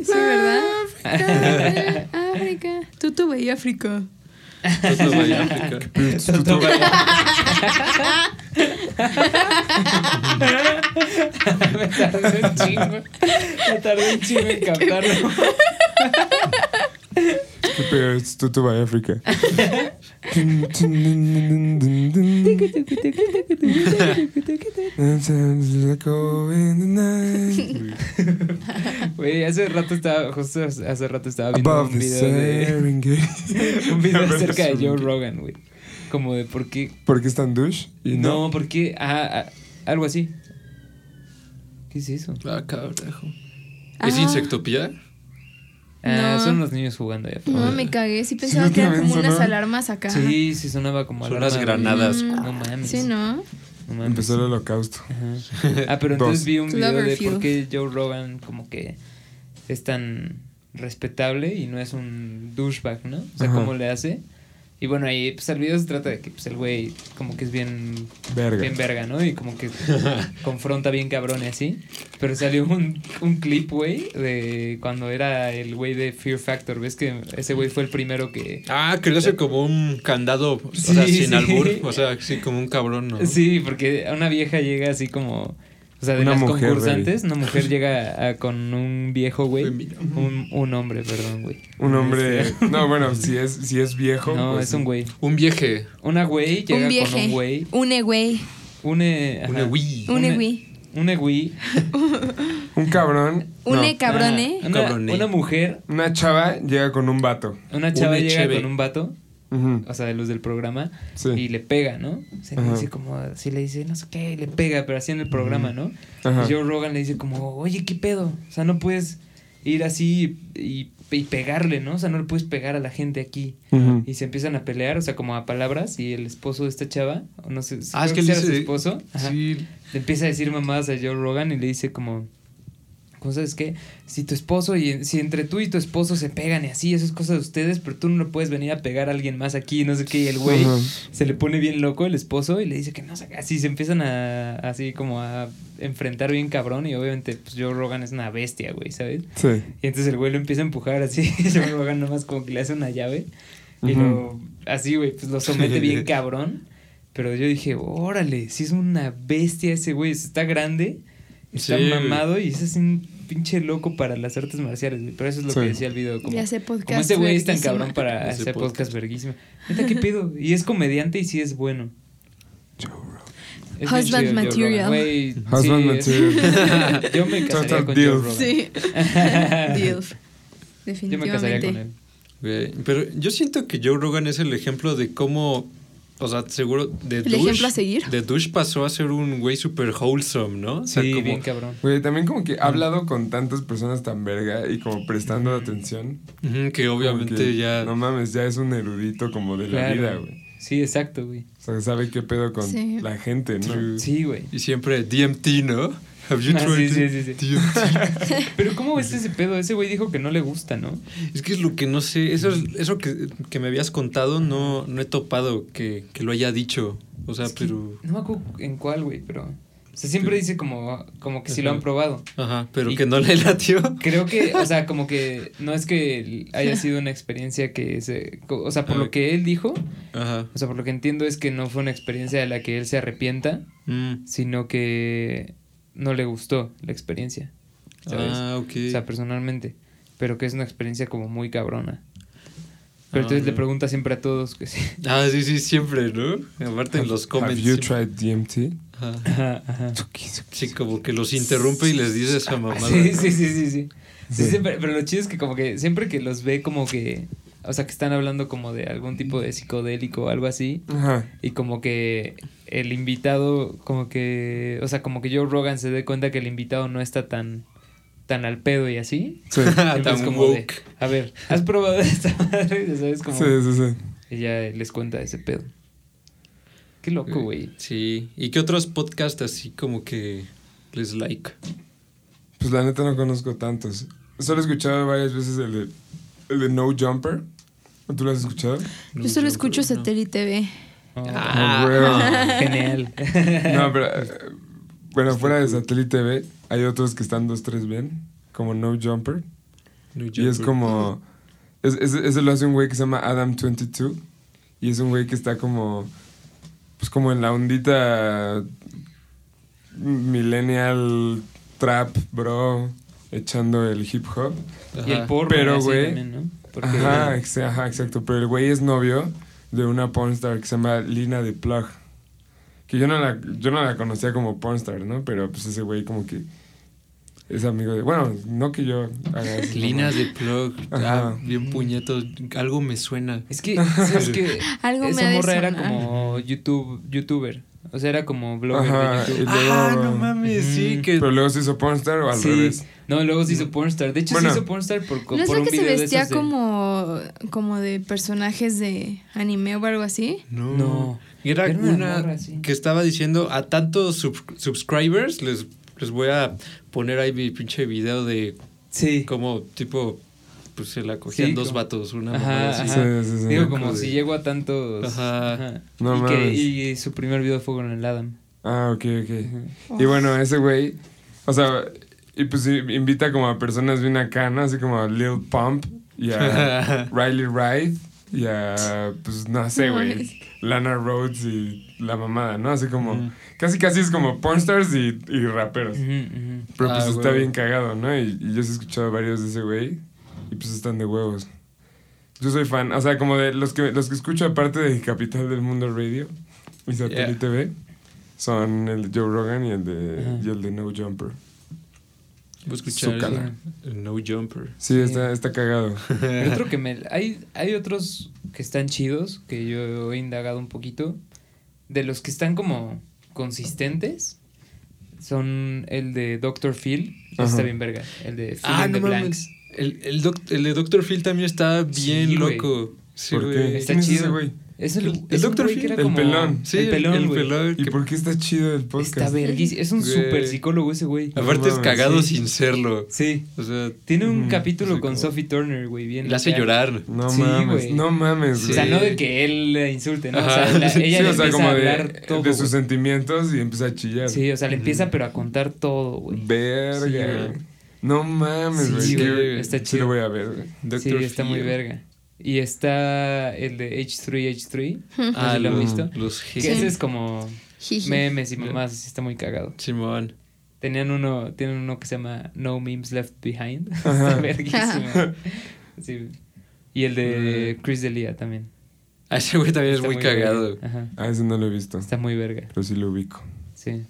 Sí, ¿verdad? África, África. Tutu veía África. Toto Vaya África. *laughs* Toto vaya. *laughs* Me tardé un chingo. Me tardé un chingo en captarlo. Pero es Tutu by Africa. Güey, hace rato estaba, justo hace rato estaba viendo Above un the video de, *laughs* un video acerca de Joe. Rogan, güey. Como de por qué. ¿Por qué es tan douche? No, por qué. Ah, ah, algo así. ¿Qué es eso? Ah. Ah. ¿Es insectopía? Ah, No. son los niños jugando allá afuera. No, me cagué. Sí pensaba Sí, que eran como unas alarmas acá. Sí, sí sonaba como Son alarma, las güey. granadas. Mm. No mames. Sí, ¿no? No mames. Empezó el holocausto. Ajá. Ah, pero *laughs* entonces vi un video de por qué Joe Rogan como que es tan respetable y no es un douchebag, ¿no? O sea, Ajá. cómo le hace. Y bueno, ahí pues el video se trata de que pues el güey como que es bien Verga. bien verga, ¿no? Y como que *laughs* confronta bien cabrón y así. Pero salió un, un clip, güey, de cuando era el güey de Fear Factor. ¿Ves que ese güey fue el primero que... Ah, que le hace como un candado, o sea, sin sí. albur. O sea, sí, como un cabrón, ¿no? Sí, porque una vieja llega así como... O sea, de Una las mujer, concursantes, güey. una mujer *laughs* llega a- con un viejo, güey. Un, un hombre, perdón, güey. Un hombre. No, bueno, si es, si es viejo. No, pues es un güey. Un vieje. Una güey llega Un con un güey. Un güey. Un e- ajá. Un Wii. Un Une- güey. Un güey. *laughs* Un cabrón. Un no, cabrón, Ah, ¿eh? Una, una mujer, Una chava llega con un vato. una chava Una llega cheve. con un vato, O sea, de los del programa, Sí. y le pega, ¿no? Se le Ajá. dice como, así le dice, no sé qué, y le pega, pero así en el programa, ¿no? Y Joe Rogan le dice como, oye, ¿qué pedo? O sea, no puedes ir así y, y pegarle, ¿no? O sea, no le puedes pegar a la gente aquí. Y se empiezan a pelear, o sea, como a palabras, y el esposo de esta chava, o no sé, Ah, es que le su esposo, Sí. le empieza a decir mamadas a Joe Rogan y le dice como, ¿cómo sabes qué? Si tu esposo y si entre tú y tu esposo se pegan y así, eso es cosa de ustedes, pero tú no le puedes venir a pegar a alguien más aquí, no sé qué, y el güey se le pone bien loco el esposo y le dice que no, así se empiezan a, así como a enfrentar bien cabrón y obviamente pues Joe Rogan es una bestia, güey, ¿sabes? Sí. Y entonces el güey lo empieza a empujar así, *laughs* y Joe Rogan nomás como que le hace una llave y lo, así, güey, pues lo somete bien *laughs* cabrón. Pero yo dije, órale, si es una bestia ese güey, está grande, está Sí, güey. mamado y es así un pinche loco para las artes marciales, güey. Pero eso es lo Sí. que decía el video. Como, Y hace podcast. como este güey es tan cabrón para Hace hacer podcast, podcast. verguísima. Neta, ¿qué pedo? Y es comediante y sí es bueno. Es Husband chido material. Husband sí, es- material. *laughs* Yo me casaría Total con deal. Joe Rogan. Sí. *laughs* Dilf. Yo me casaría con Definitivamente. él. Pero yo siento que Joe Rogan es el ejemplo de cómo, o sea, seguro de ¿El ejemplo a seguir? De douche pasó a ser un güey super wholesome, ¿no? O sea, Sí, como- bien cabrón. Güey, también como que ha hablado con tantas personas tan verga y como prestando atención. Que obviamente que, ya... No mames, ya es un erudito como de la vida, güey. Sí, exacto, güey. O sea, sabe qué pedo con Sí. la gente, ¿no? Sí, güey. Y siempre DMT, ¿no? Have you Ah, tried sí, sí, sí? *laughs* Pero ¿cómo ves ese pedo? Ese güey dijo que no le gusta, ¿no? Es que es lo que no sé, eso, es- eso que, que me habías contado no, no he topado que, que lo haya dicho. O sea, Es pero... No me acuerdo en cuál, güey, pero... O sea, siempre dice como, como que sí lo han probado. Ajá, pero Y- que no le latió. Creo que, o sea, *laughs* como que no es que haya sido una experiencia que se... O sea, por lo que él dijo, Ajá. o sea, por lo que entiendo es que no fue una experiencia de la que él se arrepienta, Mm. sino que no le gustó la experiencia. ¿Sabes? Ah, ok. O sea, personalmente. Pero que es una experiencia como muy cabrona. Pero entonces Ah, le no. pregunta siempre a todos que sí. *laughs* Ah, sí, sí, siempre, ¿no? Aparte en los Have comments. you siempre- tried DMT? Ajá. Ajá, ajá. Sí, como que los interrumpe y les dice esa *laughs* mamada. Sí, sí, sí, sí, sí. Sí, Sí. siempre- pero lo chido es que como que siempre que los ve como que, o sea, que están hablando como de algún tipo de psicodélico o algo así, Ajá. y como que el invitado, como que, o sea, como que Joe Rogan se dé cuenta que el invitado no está tan, tan al pedo y así. Sí. *laughs* Tan es como de, a ver, ¿has probado *laughs* esta madre? Ya ¿Sabes? Como, Sí, sí, sí. y ya les cuenta ese pedo. Qué loco, güey. Sí. ¿Y qué otros podcasts así como que les like? Pues la neta no conozco tantos. Solo he escuchado varias veces el de, el de No Jumper. ¿Tú lo has escuchado? Yo solo escucho No. Satélite. Oh, Ah, güey. *laughs* genial. No, pero eh, bueno, fuera de Satélite B, hay otros que están dos, tres bien, como No Jumper. No Y es como. Es, es- ese lo hace un güey que se llama Adam22. Y es un güey que está como. Pues como en la ondita. Millennial trap, bro. Echando el hip hop. Y el Ajá. porro. Pero, güey, también, ¿no? Porque- Ajá, ex- ajá, exacto. Pero el güey es novio de una pornstar que se llama Lina de Plug. Que yo no la, yo no la conocía como pornstar, ¿no? Pero pues ese güey como que es amigo de... Bueno, no que yo haga eso. Lina de plug. Ajá. Ah, bien puñetos. Algo me suena. Es que, *laughs* ¿sabes qué? Algo me Esa de morra era como YouTube, youtuber. O sea, era como blogger Ajá, de y YouTube. luego- Ah, no mames, sí, que. Pero luego se hizo pornstar o al Sí. revés. No, luego se hizo pornstar. De hecho, Bueno. se hizo pornstar por, ¿No por la un que se video vestía de- como, como de personajes de anime o algo así? No. No. Era, Era una que estaba diciendo a tantos sub- subscribers les, les voy a poner ahí mi pinche video de Sí. cómo tipo pues se la cogían Sí, dos como- vatos una Ajá, mamada así. ajá. Sí, sí, sí. Digo, como Joder. si llegó a tantos. Ajá. No y, que, mames. y su primer video fue con el Adam. Ah, ok, ok. Y bueno, ese güey, o sea, y pues invita como a personas bien acá, ¿no? Así como a Lil Pump y a *laughs* Riley Wright y a, pues no sé, güey, Lana Rhodes y la mamada, ¿no? Así como, casi casi es como pornstars y, y raperos. Pero pues Ah, está bien cagado, ¿no? Y, y yo sí he escuchado varios de ese güey y pues están de huevos. Yo soy fan, o sea, como de los que, los que escucho aparte de Capital del Mundo Radio y Satélite B son el de Joe Rogan y el de, Ajá. y el de No Jumper. Voy a escuchar Zúcala. el, el No Jumper. Sí, Está, está cagado. El *laughs* otro que me. Hay, hay otros que están chidos, que yo he indagado un poquito. De los que están como consistentes, son el de Dr. Phil. Ajá. Está bien verga. El de Phil Ah, in no the mames. Blanks. El, el, doc- el de Doctor Phil también está bien Sí, loco. Sí, ¿Por güey. qué? Está ¿Quién es ese chido. güey? Es el, El- el es Dr. Phil, era el pelón. Sí, el pelón, el güey. pelón. ¿Y por qué está chido el podcast? Está verguísimo. Es un Güey. súper psicólogo ese güey. Aparte es cagado sí. sin serlo. Sí. O sea, Tiene un Mm, capítulo con como- Sophie Turner, güey. Bien. le hace acá. llorar. No Sí, mames, güey. no mames, O güey. sea, no de que él le insulte, ¿no? O sea, la- ella Sí, le o sea, empieza como a de, hablar todo. de sus güey. sentimientos y empieza a chillar. Sí, o sea, le empieza pero a contar todo, güey. Verga. Sí, no mames, Sí, güey. que- está Sí chido. lo voy a ver, güey. Sí, está muy Phil. verga. Y está el de H3H3. Ah, ¿Sí lo han los, visto? los Que ese es como memes y mamás, así está muy cagado. Simón. Tenían uno, tienen uno que se llama No Memes Left Behind. *laughs* Está verguísimo. Sí. Y el de Chris Delia también. Ah, ese güey también es Está muy, verga. cagado. Ajá. Ah, ese no lo he visto. Está muy verga. Pero sí lo ubico. Sí.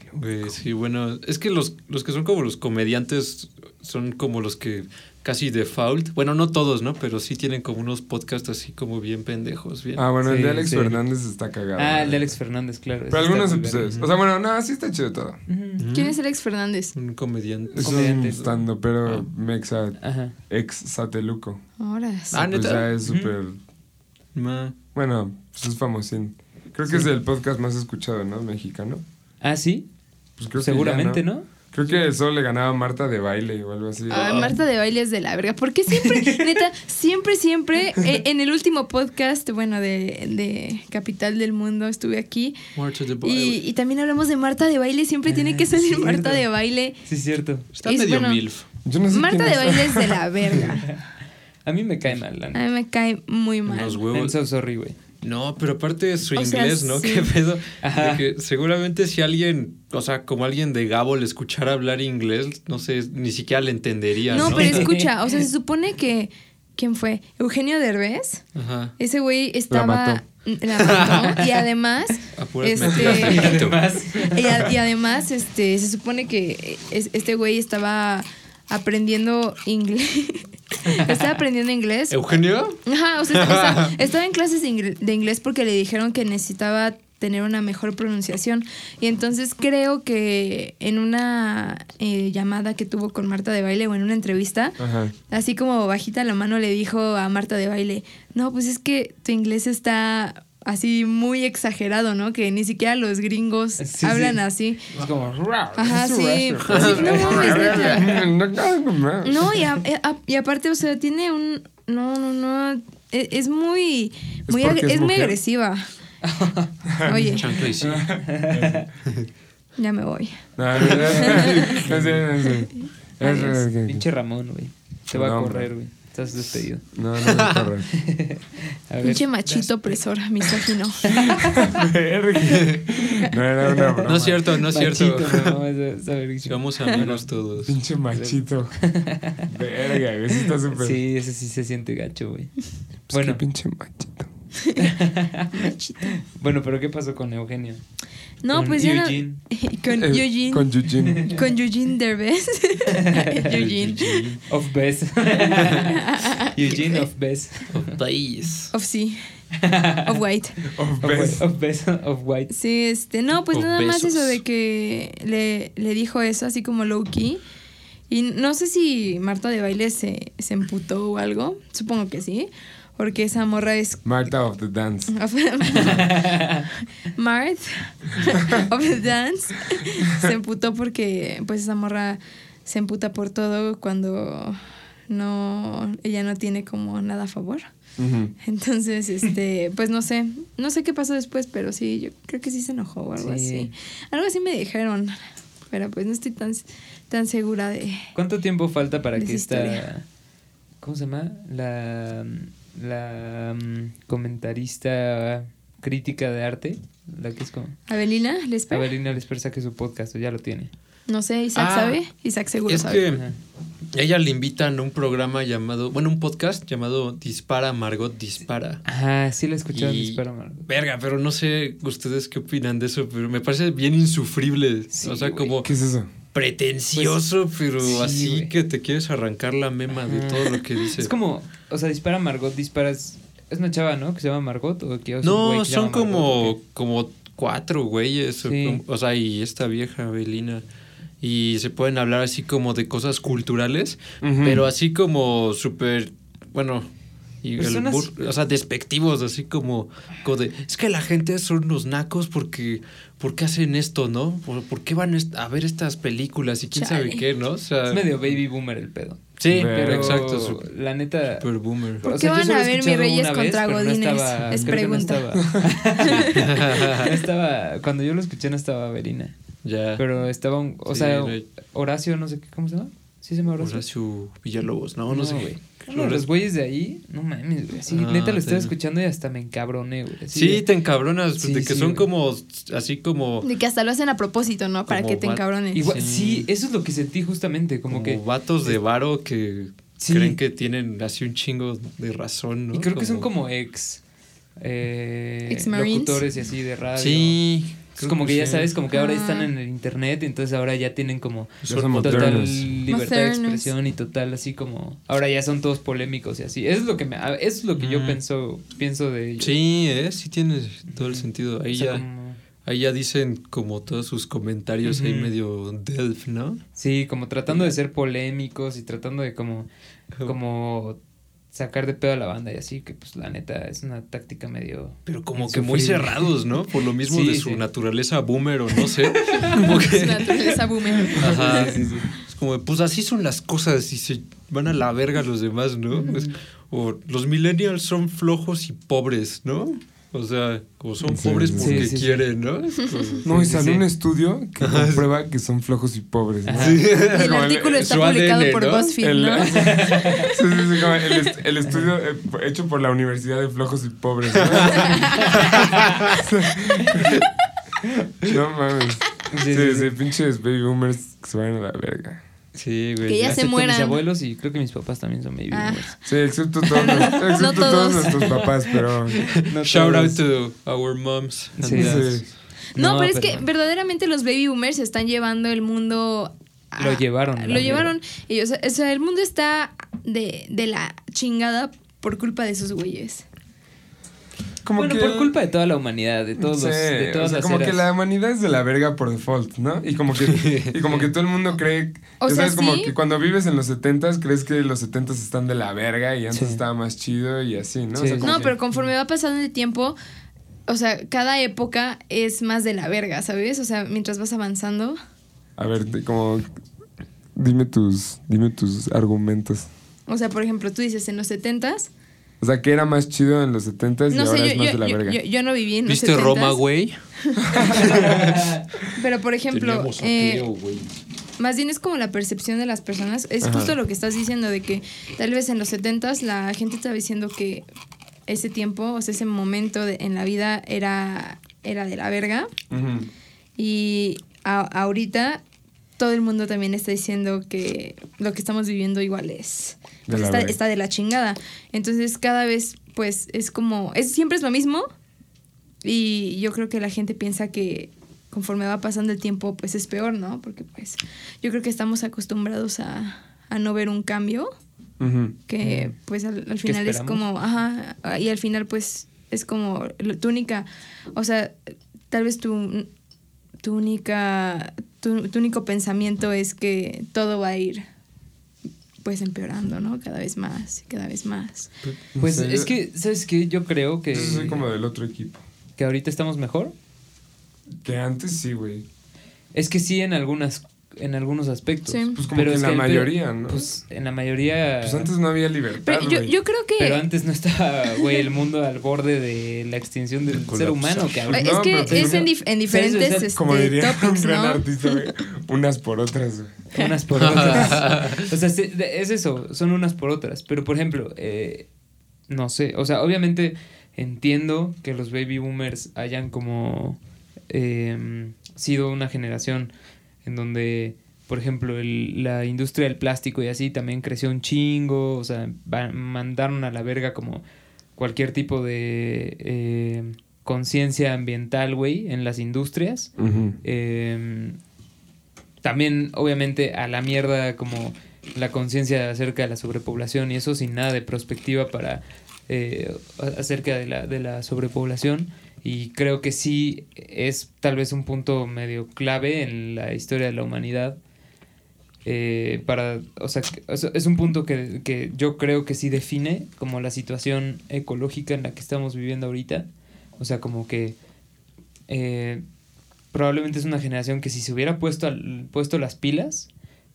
Sí lo Güey, sí, bueno, es que los, los que son como los comediantes son como los que casi default, bueno, no todos, ¿no? Pero sí tienen como unos podcasts así como bien pendejos, bien. Ah, bueno, el de Alex sí. Fernández está cagado. Ah, el de güey. Alex Fernández, claro. Pero algunos episodios. O sea, bueno, no, sí está chido todo. ¿Quién es Alex Fernández? Un comediante. Es Comediante. un stand pero Ah. mexa, Ajá. ex sateluco. Ahora sí. Ah, pues ¿neta? ya es súper. Bueno, pues es famosín. Creo que Sí. es el podcast más escuchado, ¿no? Mexicano. Ah, sí. Pues creo que Seguramente, ya, ¿no? Creo que solo le ganaba a Marta de baile o algo así. Ay, Marta de baile es de la verga. Porque siempre, *laughs* neta, siempre, siempre, eh, en el último podcast, bueno, de, de Capital del Mundo, estuve aquí. Marcha de Y, baile. y también hablamos de Marta de baile. Siempre tiene Ah, que salir cierto. Marta de baile. Sí, es cierto. Está es medio bueno. milf. Yo no sé Marta de baile es de la verga. *laughs* A mí me cae mal, la A mí me cae muy mal. Los I'm huevos. so sorry, güey. No, pero aparte de su O sea, inglés, ¿no? *laughs* sí. ¿Qué pedo? Ajá. De que seguramente si alguien, o sea, como alguien de Gabo le escuchara hablar inglés, no sé, ni siquiera le entendería, No, ¿no? pero *laughs* escucha, o sea, se supone que ¿Quién fue? Eugenio Derbez. Ajá. Ese güey mató. estaba. La mató. y *laughs* además. A puras Este-. Y, a- y además, este, se supone que es- este güey estaba aprendiendo inglés. *laughs* estaba aprendiendo inglés. ¿Eugenio? Ajá, o sea, estaba, *laughs* estaba en clases de ingl- de inglés porque le dijeron que necesitaba tener una mejor pronunciación. Y entonces creo que en una eh, llamada que tuvo con Marta de Baile o en una entrevista, Ajá. así como bajita la mano le dijo a Marta de Baile, no, pues es que tu inglés está así muy exagerado, ¿no? Que ni siquiera los gringos Sí, hablan sí. así. Es como. Ajá, sí. No y, a- eh, a- y aparte, o sea, tiene un. No, no, no. e- Es, muy. ¿Es muy ag- es agresiva. Oye, ya me voy. Pinche Ramón, güey. Te va a correr, güey. Estás despedido. No, no *laughs* ver. Pinche machito opresor, *laughs* misógino. Verga. No era una broma. No es cierto, no es cierto. Machito, no, *laughs* es- es. Somos amigos todos. Pinche machito. Verga. Sí está súper. Sí, ese sí se siente gacho, güey. Pues bueno. qué pinche machito. Machito. Bueno, pero ¿qué pasó con Eugenio? No, Con pues ya no. Eugene. *laughs* Con Eh, Eugene. Con Eugene. *laughs* Con Eugene Derbez. *laughs* Eugene. Of Bess. Eugene of Bess. País. Of sí. Of white. Of Of, best. of Bess of White. Sí, este, no, pues Of nada más besos. eso de que le, le dijo eso, así como low key. Y no sé si Marta de baile se, se emputó o algo. Supongo que sí. Porque esa morra es. Marta of the Dance. *laughs* Mart of the Dance se emputó porque pues esa morra se emputa por todo cuando no ella no tiene como nada a favor. Entonces, este, pues no sé, no sé qué pasó después, pero sí, yo creo que sí se enojó o algo Sí. así. Algo así me dijeron, pero pues no estoy tan, tan segura de... ¿Cuánto tiempo falta para que esta. historia. ¿Cómo se llama? La. La. mm, comentarista crítica de arte. La que es como. Avelina, ¿les Avelina Lesper saque su podcast, o ya lo tiene. No sé, Isaac Ah, sabe. Isaac seguro Es sabe. que Ajá. ella le invitan a un programa llamado, bueno, un podcast llamado Dispara, Margot Dispara. Ajá, sí la escucharon, Y- espero, Margot. Verga, pero no sé ustedes qué opinan de eso, pero me parece bien insufrible. Sí, o sea, como ¿Qué es eso? Pretencioso, pero sí, así que te quieres arrancar la mema de todo lo que dice. Es como, o sea, dispara Margot, disparas. Es una chava, ¿no? Que se llama Margot o que un güey No, que son como, ¿o como cuatro güeyes. o Sí. O sea, y esta vieja Belina. Y se pueden hablar así como de cosas culturales, pero así como súper, bueno, y el Personas- bur- o sea, despectivos, así como, como de, es que la gente son unos nacos porque, ¿por qué hacen esto, no? ¿Por, por qué van a ver estas películas y quién sabe qué, no? O sea, Es medio baby boomer el pedo. sí, Pero- Pero exacto, super, la neta. boomer. ¿Por o qué sea, van a ver Mi Reyes vez, contra no Godines? estaba- *laughs* Es no pregunta. estaba- *laughs* no estaba. Cuando yo lo escuché no estaba Avelina. ya. Pero estaba un. O Sí, sea, Horacio, no sé qué, ¿cómo se llama? ¿Sí se llama Horacio? Horacio Villalobos, no, no, sé. güey. Uno de los güeyes de ahí, no mames, güey. Sí, Ah, neta lo estaba sí. escuchando y hasta me encabroné, güey. así Sí, te encabronas, Sí, de que sí, son güey. como, así como, De que hasta lo hacen a propósito, ¿no? Para Como que te va- encabrones. Igual, Sí. sí. eso es lo que sentí justamente, como, como que... vatos de varo que Sí. creen que tienen así un chingo de razón, ¿no? Y creo que son como ex... Eh, Ex-marines. locutores y así de radio. Sí. Es creo como que ya sí. sabes, como que ahora Ah. están en el internet, entonces ahora ya tienen como Ya total modernos. libertad de expresión y total así como ahora ya son todos polémicos y así. Eso es lo que me, eso es lo que yo pienso, pienso de ellos. Sí, eh, sí tiene todo el sentido. Ahí O sea, ya, como- ahí ya dicen como todos sus comentarios ahí medio delf, ¿no? sí, como tratando de ser polémicos y tratando de como como sacar de pedo a la banda y así, que pues la neta es una táctica medio... Pero como que muy cerrados, ¿no? Por lo mismo Sí, de su sí. naturaleza boomer o no sé. *laughs* Como que... naturaleza boomer. Ajá. Sí, sí. Es como, pues así son las cosas y se van a la verga los demás, ¿no? Es- o los millennials son flojos y pobres, ¿no? O sea, como son Sí, pobres sí, porque sí, sí. quieren, ¿no? No, y salió sí. un estudio que comprueba que son flojos y pobres. Y el *laughs* Como artículo está publicado ADN, por ¿no? BuzzFeed, El, ¿no? *laughs* sí, sí, sí, como el, est- el estudio eh, hecho por la Universidad de Flojos y Pobres. No, *laughs* no mames. Sí, Sí, sí, sí, sí. pinches baby boomers que se vayan a la verga. Sí, güey. Que ya se mueran. mis abuelos y creo que mis papás también son baby Ah. boomers. Sí, excepto *laughs* todos, excepto No todos todos. nuestros papás, pero... *laughs* No Shout out to our moms. and Sí. dads. Sí. No, No, pero es pero- que verdaderamente los baby boomers están llevando el mundo. a- Lo llevaron, Lo llevaron. Y, o, sea, o sea, el mundo está de, de la chingada por culpa de esos güeyes. Como bueno, que... por culpa de toda la humanidad, de todos Sí, los, de todas o sea, las como eras. que la humanidad es de la verga por default, ¿no? Y como que, y como que todo el mundo cree, O sea, sabes, como que cuando vives en los 70s crees que los 70s están de la verga y antes Sí. estaba más chido y así, ¿no? Sí, sí. como No, que- pero conforme va pasando el tiempo, o sea, cada época es más de la verga, ¿sabes? O sea, mientras vas avanzando. A ver, como dime tus dime tus argumentos. O sea, por ejemplo, tú dices en los 70s. O sea, que era más chido en los 70s y ahora es más yo, de la yo, verga. yo- yo no viví en los ¿Viste 70s. Roma, güey? *laughs* Pero por ejemplo, eh. Más bien es como la percepción de las personas. Es Ajá. justo lo que estás diciendo, de que tal vez en los 70s la gente estaba diciendo que ese tiempo, o sea, ese momento de- en la vida era, era de la verga. Y a- ahorita todo el mundo también está diciendo que lo que estamos viviendo igual es. Pues está, está de la chingada. Entonces cada vez, pues, es como. Es, siempre es lo mismo. Y yo creo que la gente piensa que conforme va pasando el tiempo, pues es peor, ¿no? Porque pues yo creo que estamos acostumbrados a, a no ver un cambio. Ujú. Que pues al, al final es como. Ajá. Y al final, pues, es como tu única. O sea, tal vez tu, tu única. Tu, tu único pensamiento es que todo va a ir pues empeorando, ¿no? Cada vez más, cada vez más. Pues Sí, es yo- que, ¿sabes qué? Yo creo que, Yo soy como del otro equipo. que ahorita estamos mejor. Que antes sí, güey. Es que sí en algunas en algunos aspectos. Sí. Pues como que en es la mayoría, ¿no? Pues en la mayoría. Pues antes no había libertad, Pero yo, yo creo que... Pero antes no estaba, güey, el mundo al borde de la extinción del ser humano, cabrón. es No, que pero te es en, dif- en diferentes ¿Sabes? este, Como diría un topics, gran ¿no? artista, güey. Unas por otras, güey. Unas por otras. *laughs* o sea, es eso, son unas por otras. Pero, por ejemplo, eh, no sé, o sea, obviamente entiendo que los baby boomers hayan como eh, sido una generación en donde, por ejemplo, el- la industria del plástico y así también creció un chingo, o sea, mandaron a la verga como cualquier tipo de eh, conciencia ambiental, güey, en las industrias. Eh, también, obviamente, a la mierda como la conciencia acerca de la sobrepoblación y eso sin nada de perspectiva para eh, acerca de la, de la sobrepoblación. Y creo que sí es tal vez un punto medio clave en la historia de la humanidad. eh, para, o sea, es un punto que, que yo creo que sí define como la situación ecológica en la que estamos viviendo ahorita. O sea, como que eh, probablemente es una generación que si se hubiera puesto, al- puesto las pilas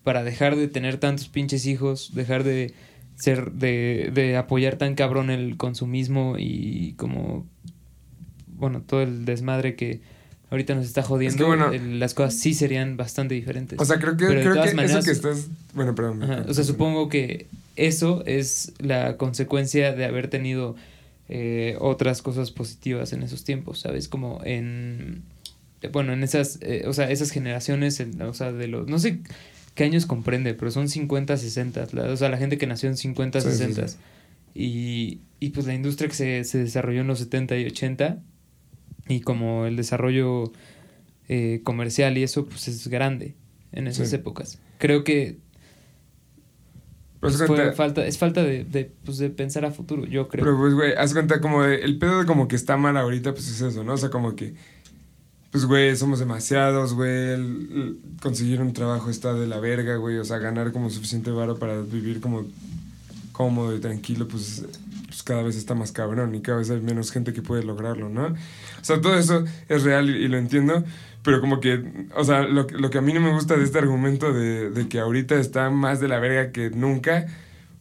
para dejar de tener tantos pinches hijos, dejar de ser, de, de apoyar tan cabrón el consumismo y como, bueno, todo el desmadre que ahorita nos está jodiendo, bueno- el- las cosas sí serían bastante diferentes. O sea, creo que, Pero de creo todas que maneras- eso que estás. Bueno, perdón. Ajá, O sea, supongo que eso es la consecuencia de haber tenido eh, otras cosas positivas en esos tiempos, ¿sabes? Como en, bueno, en esas, eh, o sea, esas generaciones, en- o sea, de los, no sé qué años comprende, pero son 50, 60, la- o sea, la gente que nació en 50, Sí, sí, 60. sí. Y, y pues la industria que se, se desarrolló en los 70 y 80 y como el desarrollo eh, comercial y eso, pues es grande en esas Sí. épocas. Creo que Pues, pues, cuenta- fue falta, es falta de, de, pues, de pensar a futuro, yo creo. Pero pues, güey, haz cuenta como de- el pedo de como que está mal ahorita, pues es eso, ¿no? O sea, como que, pues, güey, somos demasiados, güey, el- el conseguir un trabajo está de la verga, güey, o sea, ganar como suficiente varo para vivir como cómodo y tranquilo, pues, pues cada vez está más cabrón y cada vez hay menos gente que puede lograrlo, ¿no? O sea, todo eso es real y, y lo entiendo, pero como que, o sea, lo, que- lo que a mí no me gusta de este argumento de, de que ahorita está más de la verga que nunca,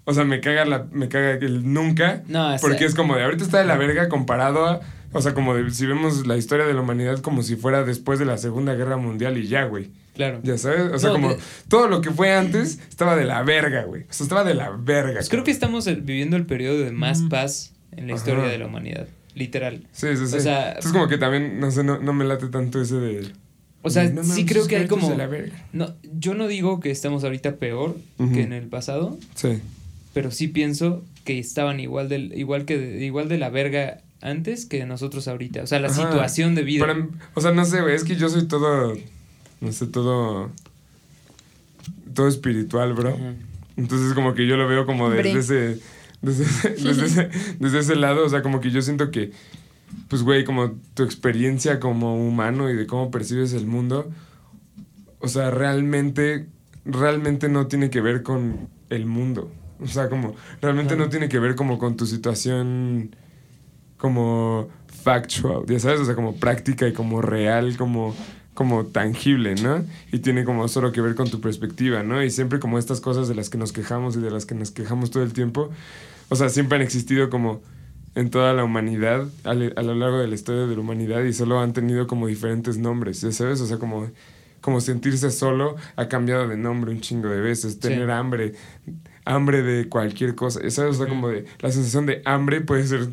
o sea, me caga, la, me caga el nunca, No, porque es como de ahorita está de la verga comparado a, o sea, como de si vemos la historia de la humanidad como si fuera después de la Segunda Guerra Mundial y ya, güey. Claro. Ya sabes, o sea, No, como de- todo lo que fue antes estaba de la verga, güey. O sea, estaba de la verga. Pues creo que estamos viviendo el periodo de más paz en la Ajá. historia de la humanidad, literal. Sí, sí, sí. o sea- Entonces como que también, no sé, no, no me late tanto ese de... O sea, No sí creo que hay como... de la verga. No, yo no digo que estamos ahorita peor que en el pasado, Sí. pero sí pienso que estaban igual del igual que de, igual de la verga antes que nosotros ahorita, o sea, la Ajá. situación de vida. Para- o sea, no sé, güey, es que yo soy todo, no sé, todo, todo espiritual, bro. Ajá. Entonces como que yo lo veo como desde ese, desde, ese- *laughs* desde, ese, desde ese lado, o sea, como que yo siento que, pues, güey, como tu experiencia como humano y de cómo percibes el mundo, o sea, realmente, realmente no tiene que ver con el mundo. O sea, como, realmente no tiene que ver como con tu situación como factual, ya sabes, o sea, como práctica y como real, como, como tangible, ¿no? Y tiene como solo que ver con tu perspectiva, ¿no? Y siempre como estas cosas de las que nos quejamos y de las que nos quejamos todo el tiempo, o sea, siempre han existido como en toda la humanidad, a, lo largo de la historia de la humanidad, y solo han tenido como diferentes nombres, ¿ya sabes? O sea, como, como sentirse solo ha cambiado de nombre un chingo de veces, tener hambre, hambre de cualquier cosa, ¿ya sabes? O sea, como de, la sensación de hambre puede ser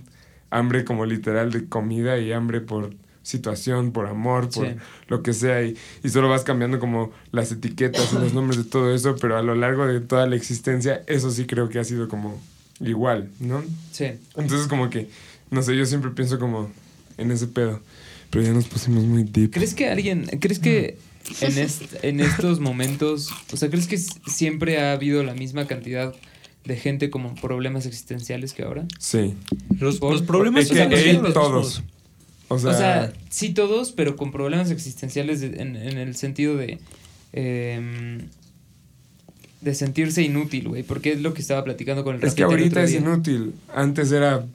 hambre como literal de comida y hambre por situación, por amor, por Sí. lo que sea, y, y solo vas cambiando como las etiquetas y los nombres de todo eso, pero a lo largo de toda la existencia, eso sí creo que ha sido como igual, ¿no? Sí. Entonces como que, no sé, yo siempre pienso como en ese pedo, pero ya nos pusimos muy deep. ¿Crees que alguien, crees que en, est- en estos momentos, o sea, crees que siempre ha habido la misma cantidad de gente como en problemas existenciales que ahora? Sí. Los, Por- los problemas Es o sea, que los todos. O sea, o sea, sí todos, pero con problemas existenciales de- en, en el sentido de... em, de sentirse inútil, güey, porque es lo que estaba platicando con el es que el ahorita es inútil. Antes era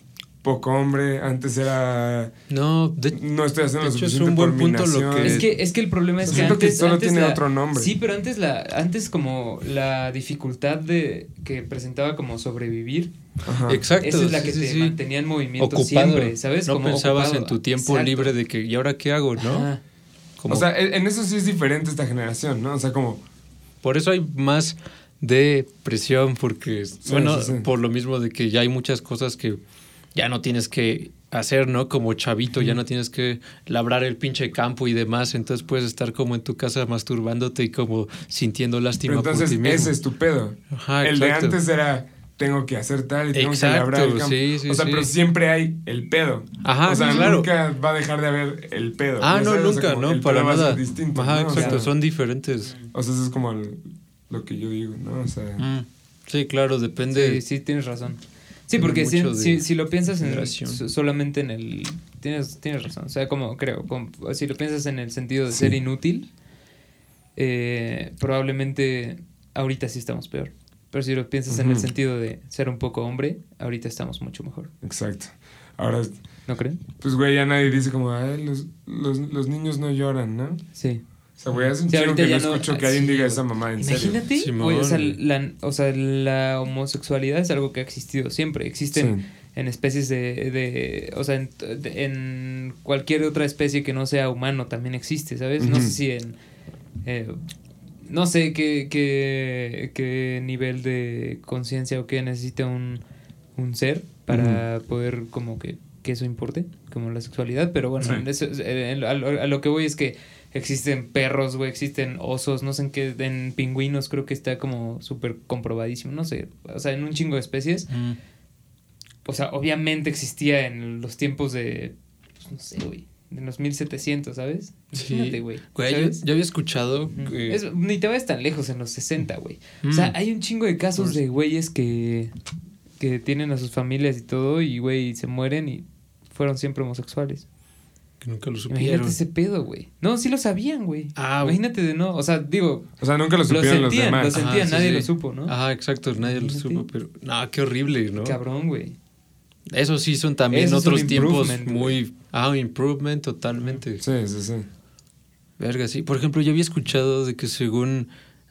poco hombre, antes era... No, de, No estoy haciendo De lo hecho, es suficiente un por buen mi punto lo que- Es que, es que el problema es que Siento que antes, solo antes tiene la- otro nombre. Sí, pero antes la, antes como la dificultad de que presentaba como sobrevivir, Ajá. exacto. esa es la que sí, te sí. mantenía en movimiento Ocupado. siempre, ¿sabes? No Como pensabas ocupado. en tu tiempo Exacto. libre de que, ¿y ahora qué hago, no? Ajá. Como- O sea, en en eso sí es diferente esta generación, ¿no? O sea, como... Por eso hay más depresión, porque, bueno, sí, sí. por lo mismo de que ya hay muchas cosas que ya no tienes que hacer, ¿no? Como chavito, ya no tienes que labrar el pinche campo y demás, entonces puedes estar como en tu casa masturbándote y como sintiendo lástima Pero entonces por ti mismo. ese es tu pedo. Ajá, el de antes era tengo que hacer tal y tengo Exacto, que labrar el campo. sí, sí, o sea, sí. pero siempre hay el pedo. Ajá, o sea, sí, claro. nunca va a dejar de haber el pedo. Ah, no, sabes, o sea, nunca, no, el para pedo va a ser nada. distinto, Ajá, ¿no? O exacto, sea, son diferentes. O sea, eso es como el- lo que yo digo, ¿no? O sea, Mm, Sí, claro, depende. Sí, sí, tienes razón. Sí, porque si, si, si lo piensas en, solamente en el... Tienes, tienes razón, o sea, como creo, como- si lo piensas en el sentido de Sí. ser inútil, eh, probablemente ahorita sí estamos peor. Pero si lo piensas en el sentido de ser un poco hombre, ahorita estamos mucho mejor. exacto. Ahora, ¿No creen? pues, güey, ya nadie dice como, los, los, los niños no lloran, ¿no? Sí. O sea, güey, hace un Sí, que no ya no- escucho que alguien sí, diga esa mamá en serio. Imagínate, Simón. güey, o, sea, la, o sea, la homosexualidad es algo que ha existido siempre. Existen Sí. en especies de, de o sea, en, de- en cualquier otra especie que no sea humano también existe, ¿sabes? No sé si en, eh, no sé qué, qué, qué nivel de conciencia o qué necesita un, un ser para poder como que, que eso importe, como la sexualidad, pero bueno, Sí. en eso- en- a, lo, a lo que voy es que existen perros, güey, existen osos, no sé en qué, en pingüinos creo que está como súper comprobadísimo, no sé, o sea, en un chingo de especies Mm. o sea, obviamente existía en los tiempos de, pues, no sé, güey, de los 1700, ¿sabes? Sí. Imagínate, güey. Güey, yo, yo había escuchado que- Es- ni te vayas tan lejos, en los 60, güey. O Mm. sea, hay un chingo de casos de güeyes que, que tienen a sus familias y todo, y güey, se mueren y fueron siempre homosexuales. Que nunca lo supieron. Imagínate ese pedo, güey. No, sí lo sabían, güey. Ah, güey. Imagínate de no, o sea, digo, O sea, nunca lo lo supieron los sentían, lo demás. sentían, Ajá, sí, nadie sí. lo supo, ¿no? Ajá, exacto, nadie lo supo, pero no, qué horrible, ¿no? Cabrón, güey. Eso sí son también Eso otros tiempos muy ah, improvement totalmente. Sí, sí, sí. Verga, sí. Por ejemplo, yo había escuchado de que según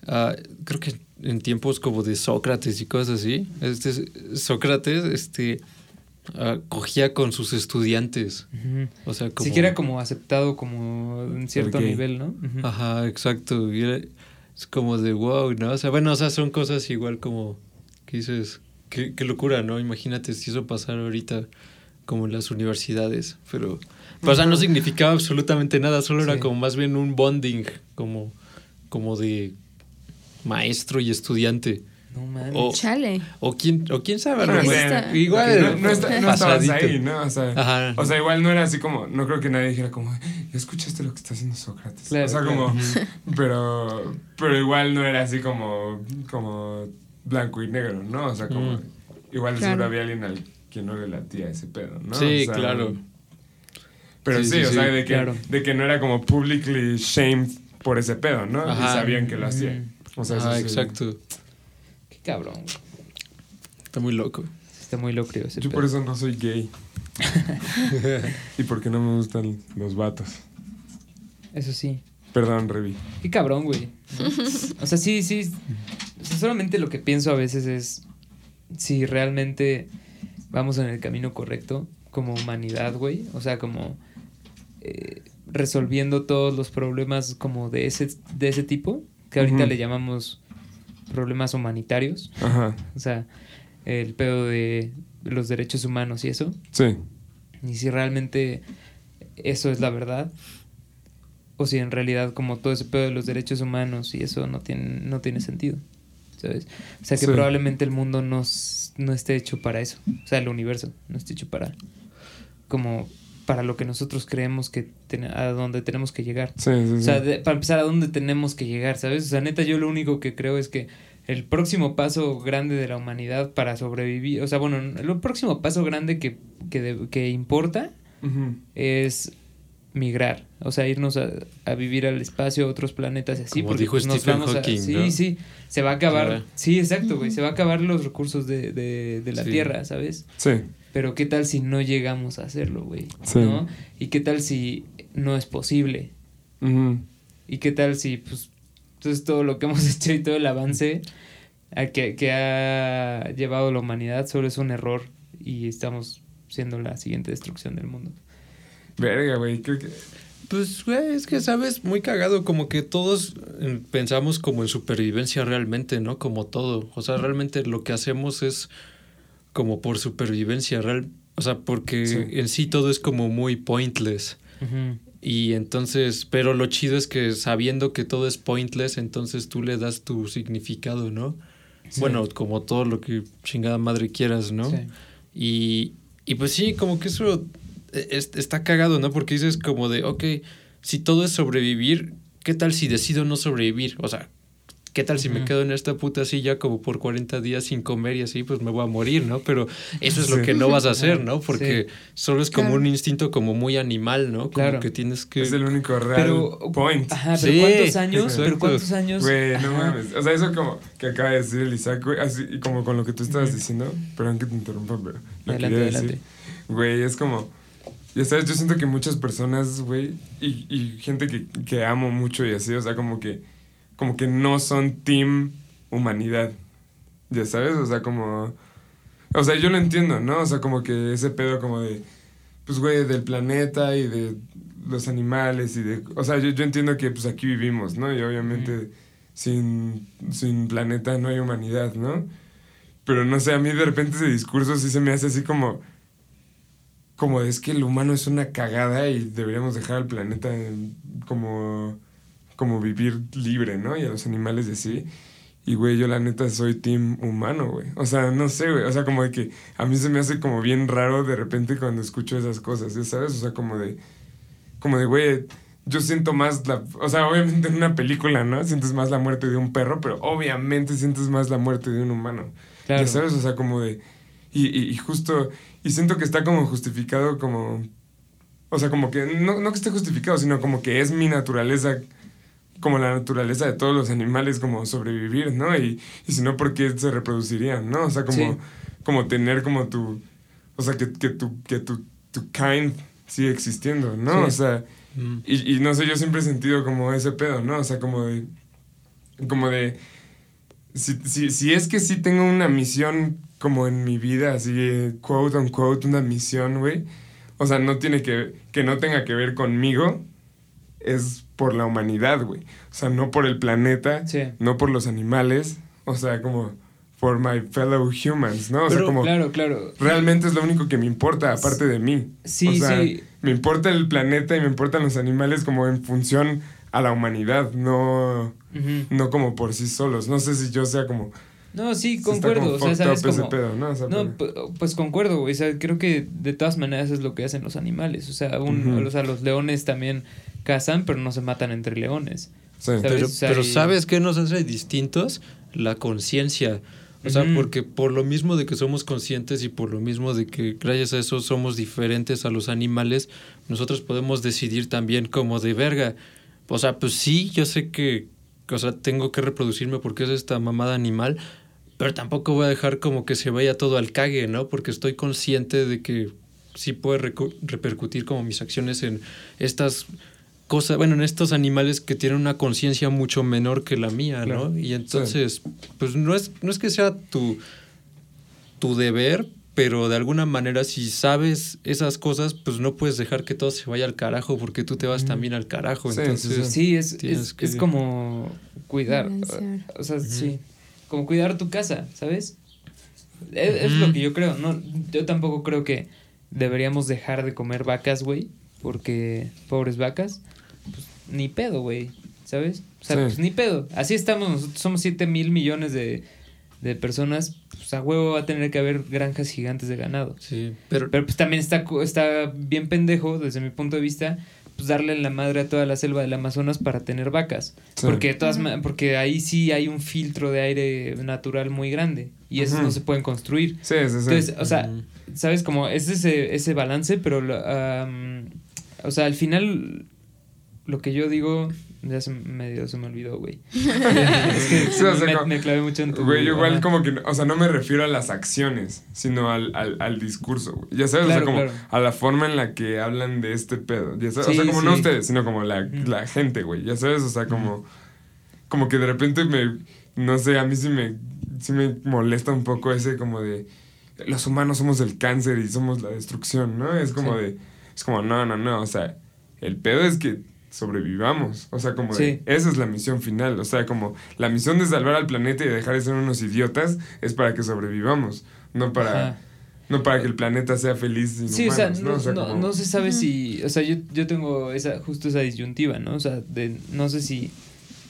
ah, creo que en tiempos como de Sócrates y cosas así, este Sócrates este ah, cogía con sus estudiantes. O sea, como Siquiera como aceptado como en cierto nivel, ¿no? Ajá, exacto. Y era- es como de wow, ¿no? O sea, bueno, o sea, son cosas igual como que dices, qué, qué locura, ¿no? Imagínate si eso pasara ahorita como en las universidades, pero, pero, o sea, no significaba absolutamente nada, solo Sí. era como más bien un bonding, como, como de maestro y estudiante. No mames. O, Chale. o quién, o quién sabe, Bueno, ¿no? igual no, no, está- no estabas ahí, ¿no? O sea, Ajá. o sea, igual no era así como, no creo que nadie dijera como, ¿ya escuchaste lo que está haciendo Sócrates? Claro, o sea, claro. como, *laughs* pero, pero igual no era así como, como blanco y negro, ¿no? O sea, como, Mm. igual Claro. seguro había alguien al que no le latía ese pedo, ¿no? Sí, O sea, claro. Pero Sí, sí, sí, o sea, sí, de que, claro. de que no era como publicly shamed por ese pedo, ¿no? Y Ajá. sabían que lo hacía. O sea, eso Ah, sí. exacto. Qué cabrón. güey. Está muy loco. Está muy loco ese Yo pedo. por eso no soy gay. *laughs* y porque no me gustan los vatos. Eso sí. Perdón, Revi. Qué cabrón, güey. O sea, sí, sí. O sea, solamente lo que pienso a veces es si realmente vamos en el camino correcto como humanidad, güey. O sea, como eh, resolviendo todos los problemas como de ese, de ese tipo, que ahorita le llamamos problemas humanitarios. Ajá. O sea, el pedo de los derechos humanos y eso. Sí. Y si realmente eso es la verdad. O si en realidad como todo ese pedo de los derechos humanos y eso no tiene, no tiene sentido. ¿Sabes? O sea que Sí. probablemente el mundo no, no esté hecho para eso. O sea, el universo no esté hecho para... Como para lo que nosotros creemos que... ten- a donde tenemos que llegar. Sí, sí, sí. O sea, de- para empezar, ¿a dónde tenemos que llegar? ¿Sabes? O sea, neta, yo lo único que creo es que el próximo paso grande de la humanidad para sobrevivir, o sea, bueno, el próximo paso grande que, que, de- que importa es migrar, o sea, irnos a, a vivir al espacio, a otros planetas y así. Como porque, dijo nos Stephen vamos a- Hawking, Sí, ¿no? sí, se va a acabar. Sí, exacto, güey, se va a acabar los recursos de, de, de la Sí. Tierra, ¿sabes? Sí. Pero qué tal si no llegamos a hacerlo, güey, Sí. ¿no? Y qué tal si no es posible. Ujú. ¿Y qué tal si, pues, entonces todo lo que hemos *laughs* hecho y todo el avance a que, que ha llevado la humanidad solo es un error y estamos siendo la siguiente destrucción del mundo? Verga, güey. Creo que. Pues, güey, es que, ¿sabes? Muy cagado, como que todos eh, pensamos como en supervivencia realmente, ¿no? Como todo. O sea, realmente lo que hacemos es como por supervivencia real. O sea, porque Sí. en sí todo es como muy pointless. Y entonces, pero lo chido es que sabiendo que todo es pointless, entonces tú le das tu significado, ¿no? Sí. Bueno, como todo lo que chingada madre quieras, ¿no? Sí. Y, y pues sí, como que eso es- está cagado, ¿no? Porque dices como de, ok, si todo es sobrevivir, ¿qué tal si decido no sobrevivir? O sea, ¿qué tal si me quedo en esta puta silla como por 40 días sin comer y así, pues me voy a morir, ¿no? Pero eso es lo que no vas a hacer, ¿no? Porque Sí. solo es como Claro. un instinto como muy animal, ¿no? Como Claro. que tienes que... Es el único real Pero, point. Ajá, pero Sí, ¿cuántos años? exacto. ¿Pero cuántos años? Güey, no mames. O sea, eso como que acaba de decir el Isaac, güey, así, y como con lo que tú estabas diciendo, perdón que te interrumpa, pero lo Adelante, quería decir. adelante. Güey, es como, ya sabes, yo siento que muchas personas, güey, y, y gente que, que amo mucho y así, o sea, como que, como que no son team humanidad, ya sabes, o sea, como, o sea, yo lo entiendo, ¿no? O sea, como que ese pedo como de, pues, güey, del planeta y de los animales y de, o sea, yo, yo entiendo que pues aquí vivimos, ¿no? Y obviamente sin, sin planeta no hay humanidad, ¿no? Pero no sé, a mí de repente ese discurso sí se me hace así como, como es que el humano es una cagada y deberíamos dejar al planeta como, como vivir libre, ¿no? Y a los animales y así. Y, güey, yo la neta soy team humano, güey. O sea, no sé, güey. O sea, como de que a mí se me hace como bien raro de repente cuando escucho esas cosas, ¿ya sabes? O sea, como de, como de, güey, yo siento más la... O sea, obviamente en una película, ¿no? Sientes más la muerte de un perro, pero obviamente sientes más la muerte de un humano. Claro. Ya sabes, o sea, como de... Y, y, y justo... Y siento que está como justificado como... O sea, como que... No, no que esté justificado, sino como que es mi naturaleza... Como la naturaleza de todos los animales, como sobrevivir, ¿no? Y, y si no, ¿por qué se reproducirían, no? O sea, como, Sí. como tener como tu... O sea, que, que tu, que tu, tu kind sigue existiendo, ¿no? Sí. O sea... Mm. Y, y no sé, yo siempre he sentido como ese pedo, ¿no? O sea, como de. Como de. Si, si, si es que sí tengo una misión como en mi vida, así, quote unquote, una misión, güey. O sea, no tiene que. Que no tenga que ver conmigo. Es por la humanidad, güey. O sea, no por el planeta. Sí. No por los animales. O sea, como. for my fellow humans, ¿no? O sea, como claro, claro. realmente es lo único que me importa, aparte de mí. Sí, o sea, sí. me importa el planeta y me importan los animales como en función a la humanidad, no, no como por sí solos. No sé si yo sea como... No, sí, concuerdo. O sea, sabes como... pedo, ¿no? O sea, No, pero- pues concuerdo, güey. O sea, creo que de todas maneras es lo que hacen los animales. O sea, un, o sea, los leones también cazan, pero no se matan entre leones. sí. ¿sabes? Pero, O sea, pero y- ¿sabes qué nos hace distintos? La conciencia. O sea, porque por lo mismo de que somos conscientes y por lo mismo de que gracias a eso somos diferentes a los animales, nosotros podemos decidir también como de verga. O sea, pues sí, yo sé que, o sea, tengo que reproducirme porque es esta mamada animal, pero tampoco voy a dejar como que se vaya todo al cague, ¿no? Porque estoy consciente de que sí puede repercutir como mis acciones en estas cosas, bueno, en estos animales que tienen una conciencia mucho menor que la mía, Claro. ¿no? Y entonces, pues no es, no es que sea tu, tu deber, pero de alguna manera si sabes esas cosas, pues no puedes dejar que todo se vaya al carajo porque tú te vas también al carajo. Sí, sí, entonces, sí. Sí, es, es, que- es como cuidar. O sea, sí. Como cuidar tu casa, ¿sabes? Es, es lo que yo creo. No, yo tampoco creo que deberíamos dejar de comer vacas, güey. Porque, pobres vacas, ni pedo, güey. ¿Sabes? O sea, Sí. pues ni pedo. Así estamos, nosotros somos 7 mil millones de, de personas. Pues a huevo va a tener que haber granjas gigantes de ganado. Sí, pero, Pero pues también está, está bien pendejo, desde mi punto de vista, pues darle en la madre a toda la selva del Amazonas para tener vacas. Sí. Porque, todas porque ahí sí hay un filtro de aire natural muy grande y esos no se pueden construir. Sí, sí, sí. Entonces, o sea. ¿sabes? Como es ese, ese balance, pero, o sea, al final, lo que yo digo, ya se, medio se me olvidó, güey. *laughs* es que Sí, o sea, me, como- me clavé mucho en tu... Güey, yo igual ajá. como que, o sea, no me refiero a las acciones, sino al, al, al discurso, güey. Ya sabes, Claro, o sea, como claro. a la forma en la que hablan de este pedo. Ya sabes, o sea, como no ustedes, sino como la, la gente, güey. Ya sabes, o sea, como, como que de repente me, no sé, a mí sí me, sí me molesta un poco ese como de, los humanos somos el cáncer y somos la destrucción, ¿no? Es como Sí. de, es como, no, no, no, o sea, el pedo es que sobrevivamos. O sea, como de, Sí. esa es la misión final. O sea, como la misión de salvar al planeta y dejar de ser unos idiotas es para que sobrevivamos, no para, Ajá. no para que el planeta sea feliz sin Sí, o sea, no, ¿no? O sea, no- como- no se sabe si, o sea, yo, yo tengo esa, justo esa disyuntiva, ¿no? O sea, de, no sé si,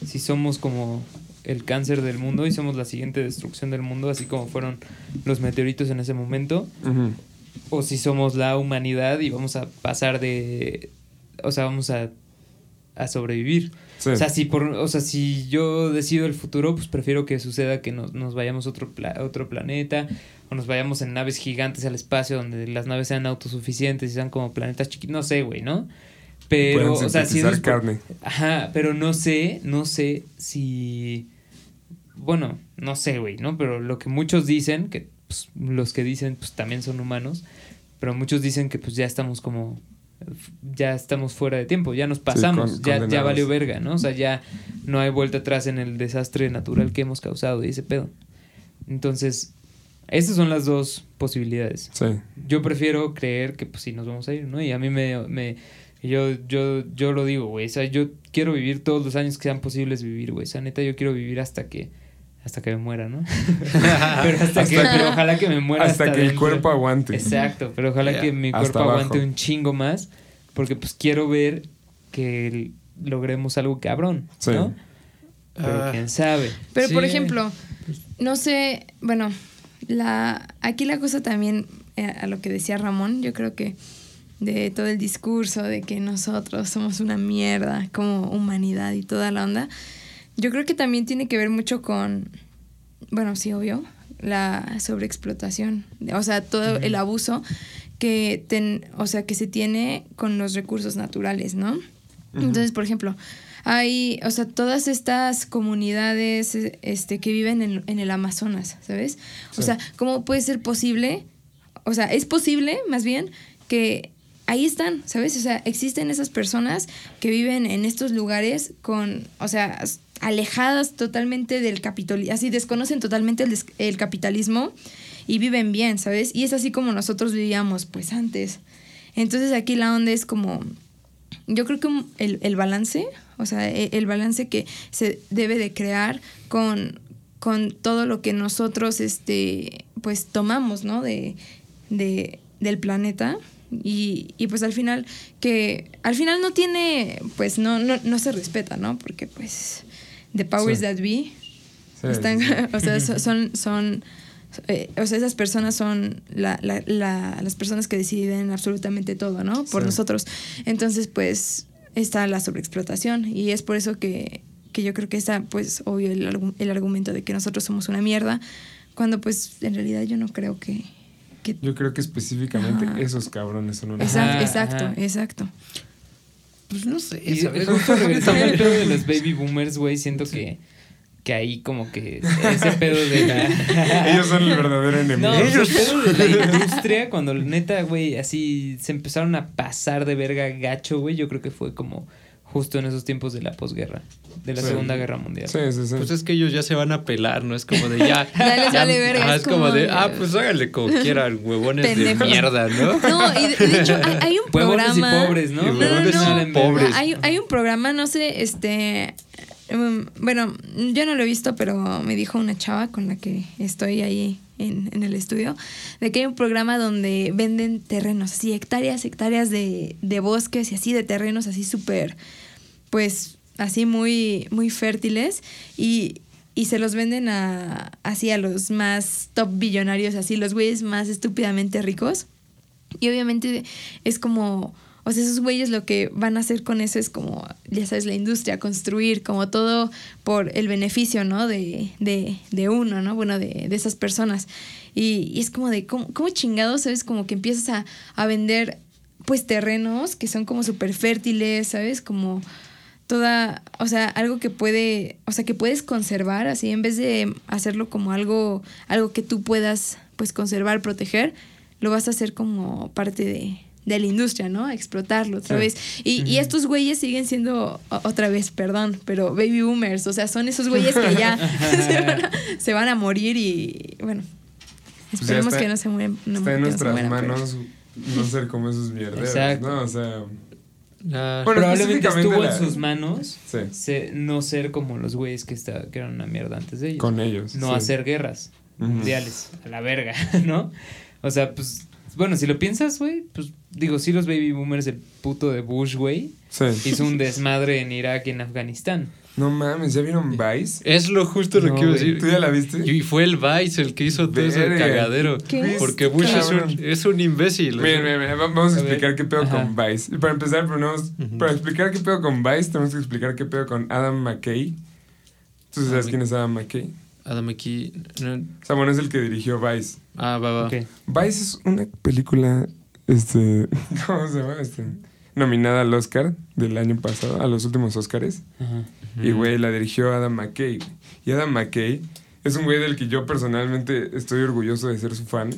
si somos como el cáncer del mundo y somos la siguiente destrucción del mundo, así como fueron los meteoritos en ese momento, o si somos la humanidad y vamos a pasar de, o sea, vamos a, a sobrevivir. Sí. O sea, si por, o sea, si yo decido el futuro, pues prefiero que suceda que nos, nos vayamos a otro, pla- otro planeta o nos vayamos en naves gigantes al espacio donde las naves sean autosuficientes y sean como planetas chiquitos, no sé, güey, ¿no? Pero, o sea, si por- carne. Ajá, pero no sé, no sé si... Bueno, no sé, güey, ¿no? Pero lo que muchos dicen, que pues, los que dicen pues también son humanos, pero muchos dicen que pues ya estamos como... Ya estamos fuera de tiempo, ya nos pasamos, con- ya, ya valió verga, ¿no? O sea, ya no hay vuelta atrás en el desastre natural que hemos causado y ese pedo. Entonces, esas son las dos posibilidades Sí. yo prefiero creer que pues sí nos vamos a ir, ¿no? Y a mí me, me yo, yo, yo lo digo, güey, o sea, yo quiero vivir todos los años que sean posibles vivir, güey, o sea, neta, yo quiero vivir hasta que, hasta que me muera, ¿no? *laughs* pero hasta, que, Hasta que- pero ojalá que me muera Hasta, hasta, que el cuerpo aguante. Exacto, pero ojalá Yeah. que mi cuerpo aguante un chingo más, porque pues quiero ver que logremos algo cabrón, Sí. ¿no? Pero Ah. quién sabe. Pero por ejemplo, no sé, bueno, la aquí la cosa también eh, a lo que decía Ramón, yo creo que de todo el discurso de que nosotros somos una mierda como humanidad y toda la onda, yo creo que también tiene que ver mucho con, bueno, sí, obvio, la sobreexplotación, o sea, todo el abuso que, ten, o sea, que se tiene con los recursos naturales, ¿no? Entonces, por ejemplo, hay, o sea, todas estas comunidades eh, este, que viven en, en el Amazonas, ¿sabes? O sea, ¿cómo puede ser posible? O sea, es posible, más bien, que ahí están, ¿sabes? O sea, existen esas personas que viven en estos lugares con, o sea, alejadas totalmente del capitalismo, así desconocen totalmente el, des- el capitalismo y viven bien, ¿sabes? Y es así como nosotros vivíamos, pues, antes. Entonces aquí la onda es como, yo creo que el, el balance, o sea, e- el, balance que se debe de crear con, con todo lo que nosotros, este, pues tomamos, ¿no? De, de, del planeta. Y, y pues al final, que al final no tiene, pues no, no, no se respeta, ¿no? Porque pues the powers Sí. that be Sí, están, *laughs* o sea, *laughs* so- son, son, eh, o sea, esas personas son la, la- la- las personas que deciden absolutamente todo, ¿no? Por Sí. nosotros. Entonces, pues, está la sobreexplotación y es por eso que, que yo creo que está, pues, obvio el, el argumento de que nosotros somos una mierda, cuando, pues, en realidad yo no creo que... que Yo creo que específicamente Ajá. esos cabrones son una. exacto, Ajá, exacto, ajá. exacto. Pues no sé, Y ¿sabes? justo *laughs* regresando al pedo de los baby boomers, güey, siento que, que ahí como que ese pedo de la... *laughs* Ellos son el verdadero enemigo. No, pues, el pedo de la industria, cuando neta, güey, así se empezaron a pasar de verga gacho, güey, yo creo que fue como justo en esos tiempos de la posguerra, de la Sí. Segunda Guerra Mundial. Sí, sí, sí. Pues es que ellos ya se van a pelar, ¿no? Es como de ya. *laughs* Ya les vale verga, ajá, es como como de, de- ah, pues háganle como *laughs* quieran, huevones de mierda, ¿no? No, y de, de hecho hay, hay un *laughs* Huevones y programa... pobres, ¿no? Y No, no, huevones no. y pobres. Hay, hay un programa, no sé, este. um, bueno, yo no lo he visto, pero me dijo una chava con la que estoy ahí en, en el estudio, de que hay un programa donde venden terrenos, así, hectáreas, hectáreas de, de bosques y así, de terrenos así súper, pues, así muy, muy fértiles y, y se los venden a, así a los más top billonarios, así, los güeyes más estúpidamente ricos. Y obviamente es como, o sea, esos güeyes lo que van a hacer con eso es como, ya sabes, la industria, construir, como todo por el beneficio, ¿no? De, de, de uno, ¿no? Bueno, de, de esas personas. Y, es como de, ¿cómo, cómo chingados, sabes? Como que empiezas a, a vender, pues, terrenos que son como súper fértiles, ¿sabes? Como toda, o sea, algo que puede, o sea, que puedes conservar, así, en vez de hacerlo como algo, algo que tú puedas, pues, conservar, proteger, lo vas a hacer como parte de, de la industria, ¿no? Explotarlo otra Sí. vez. Y, y estos güeyes siguen siendo, otra vez, perdón, pero baby boomers, o sea, son esos güeyes que ya *laughs* se, van a, se van a morir y, bueno, Pues esperemos está- que no se mueran. no- Está en no nuestras pero- manos no ser como esos mierderos, Exacto. ¿no? O sea, Bueno, Probablemente estuvo la- en sus manos sí, se- no ser como los güeyes que, está, que eran una mierda antes de ellos. con ellos. no sí. hacer guerras mundiales a la verga, *laughs* ¿no? O sea, pues, bueno, si lo piensas, güey, pues digo, sí los baby boomers, el puto de Bush, güey, Sí. hizo un desmadre en Irak y en Afganistán. No mames, ¿ya vieron Vice? es lo justo lo No, que iba a decir. ¿Tú ya la viste? Y fue el Vice el que hizo todo ese cagadero. ¿Qué? Porque Bush es un, es un imbécil. Miren, miren, miren, va- vamos a A ver. explicar qué pedo Ajá. con Vice. Y para empezar, ponemos- para explicar qué pedo con Vice, tenemos que explicar qué pedo con Adam McKay. ¿Tú sabes Ah, quién es Adam McKay? Adam aquí. no- O sea, bueno, es el que dirigió Vice. ah, va, va. Vice es una película, este, *laughs* ¿cómo se llama? Este, nominada al Oscar del año pasado, a los últimos Oscars. Ajá. Y, güey, la dirigió Adam McKay. Y Adam McKay es un güey del que yo personalmente estoy orgulloso de ser su fan.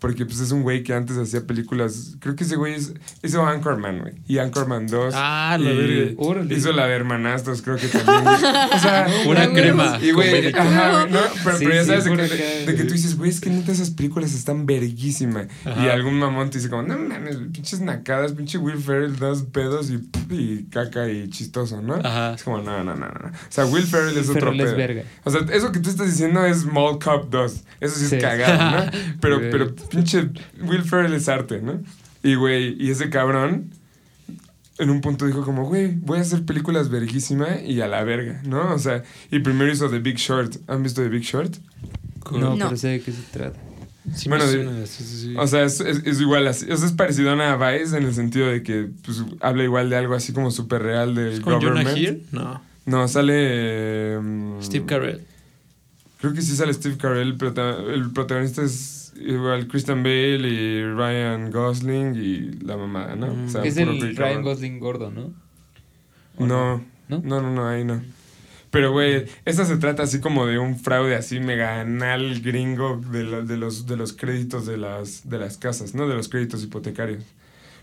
Porque, pues, es un güey que antes hacía películas... Creo que ese güey es- hizo Anchorman, güey. Y Anchorman 2. Ah, la. Órale. Hizo la de Hermanastros, creo que también. güey. O sea... *laughs* Pura No, crema. Y, güey, ajá, no, pero, Sí, pero ya sí, sabes de, que, de tú dices, güey, es que neta esas películas están verguísimas. Y algún mamón te dice como, no mames, pinches nacadas, pinche Will Ferrell, dos pedos y, y caca y chistoso, ¿no? Ajá. Es como, no, no, no, no. O sea, Will Ferrell es otro es pedo. verga. O sea, eso que tú estás diciendo es Mall Cop 2. Eso sí es Sí. cagado, ¿no? *laughs* Pero, pero pinche Will Ferrell es arte, ¿no? Y, güey, y ese cabrón en un punto dijo como, güey, voy a hacer películas verguísima y a la verga, ¿no? O sea, y primero hizo The Big Short. ¿Han visto The Big Short? No, No. pero sé de qué se trata. Sí, Bueno, de- suena, sí, sí, sí. O sea, es, es- es igual así. O sea, es parecido a Vice en el sentido de que pues, habla igual de algo así como súper real del ¿Es con government. Jonah Hill? No. No, sale... eh, Steve Carell. Creo que sí sale Steve Carell, el, prota- el protagonista es igual Christian Bale y Ryan Gosling y la mamada, ¿no? Mm. O sea, es el Ryan. Gosling gordo, ¿no? ¿O No, ¿No? no, no, no, ahí no. Pero, güey, esta se trata así como de un fraude así mega anal gringo de, lo- de, los, de los créditos de las, de las casas, ¿no? De los créditos hipotecarios.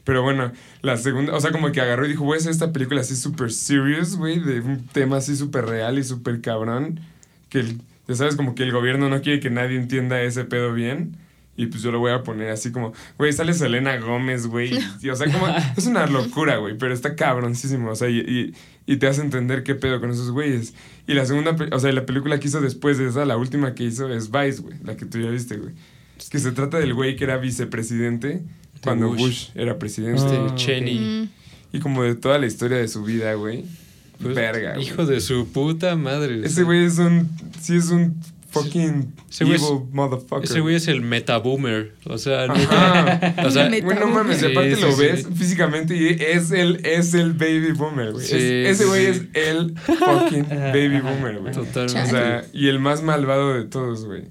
Pero bueno, la segunda, o sea, como que agarró y dijo, voy a hacer esta película así súper serious, güey, de un tema así súper real y súper cabrón, que el- ya sabes, como que el gobierno no quiere que nadie entienda ese pedo bien. Y pues yo lo voy a poner así como, güey, sale Selena Gómez, güey. Y, o sea, como, *laughs* es una locura, güey, pero está cabroncísimo. O sea, y, y, y te hace entender qué pedo con esos güeyes. Y la segunda, o sea, la película que hizo después de esa, la última que hizo es Vice, güey, la que tú ya viste, güey. Que se trata del güey que era vicepresidente cuando Bush. Bush. era presidente. Este, Ah. Cheney. Mm. Y como de toda la historia de su vida, güey. Pues, Verga, güey. Hijo de su puta madre. Ese güey es un. Sí, es un fucking Ese güey evil es- motherfucker. Ese güey es el metaboomer. O sea, neta. *laughs* O sea, Güey, no mames, Sí, aparte sí, lo sí. ves físicamente y es el, es el baby boomer, güey. Es- ese güey sí. es el fucking *laughs* baby boomer, güey. totalmente. O sea, y el más malvado de todos, güey.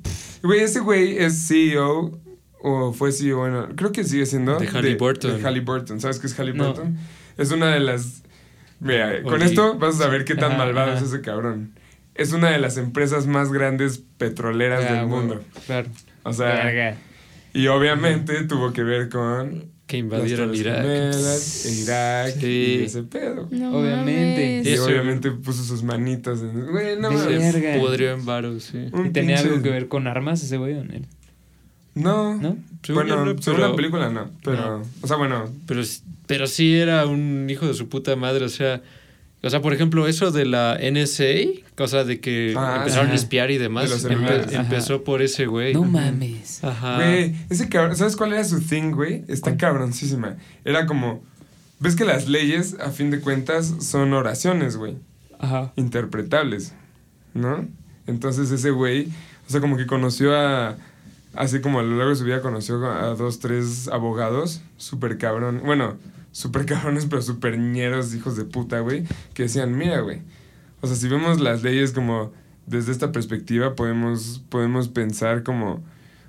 Güey, ese güey es CEO o fue CEO, bueno, creo que sigue siendo. De Halliburton. De, Halliburton. ¿Sabes qué es No. Halliburton? Es una de las. Mira, con Oye. esto vas a saber qué tan Ajá, malvado ajá. es ese cabrón. Es una de las empresas más grandes petroleras Ah, del mundo. Claro. O sea, Verga. y obviamente tuvo que ver con que invadieron Irak. E Irak Sí. y ese pedo. No Obviamente. mames. Y Eso- obviamente puso sus manitas en. Güey, no mames. Pudrió en varos, sí. Un ¿Y tenía pinche- algo que ver con armas ese güey o no? No. ¿No? Según yo Bueno, no, según la película no. Pero. O sea, bueno. Pero, pero sí era un hijo de su puta madre, o sea... O sea, por ejemplo, eso de la NSA, cosa de que Ah, empezaron a espiar y demás, De los empe- celulares. empezó por ese güey. No mames. Ajá. Güey, ese cabrón. ¿Sabes cuál era su thing, güey? Está ¿Cuál? cabroncísima. Era como. ¿Ves que las leyes, a fin de cuentas, son oraciones, güey? Ajá. interpretables, ¿no? Entonces ese güey, o sea, como que conoció a, así como a lo largo de su vida conoció a dos, tres abogados, súper cabrón, bueno, súper cabrones, pero súper ñeros, hijos de puta, güey, que decían, mira, güey, o sea, si vemos las leyes como desde esta perspectiva, podemos, podemos pensar como,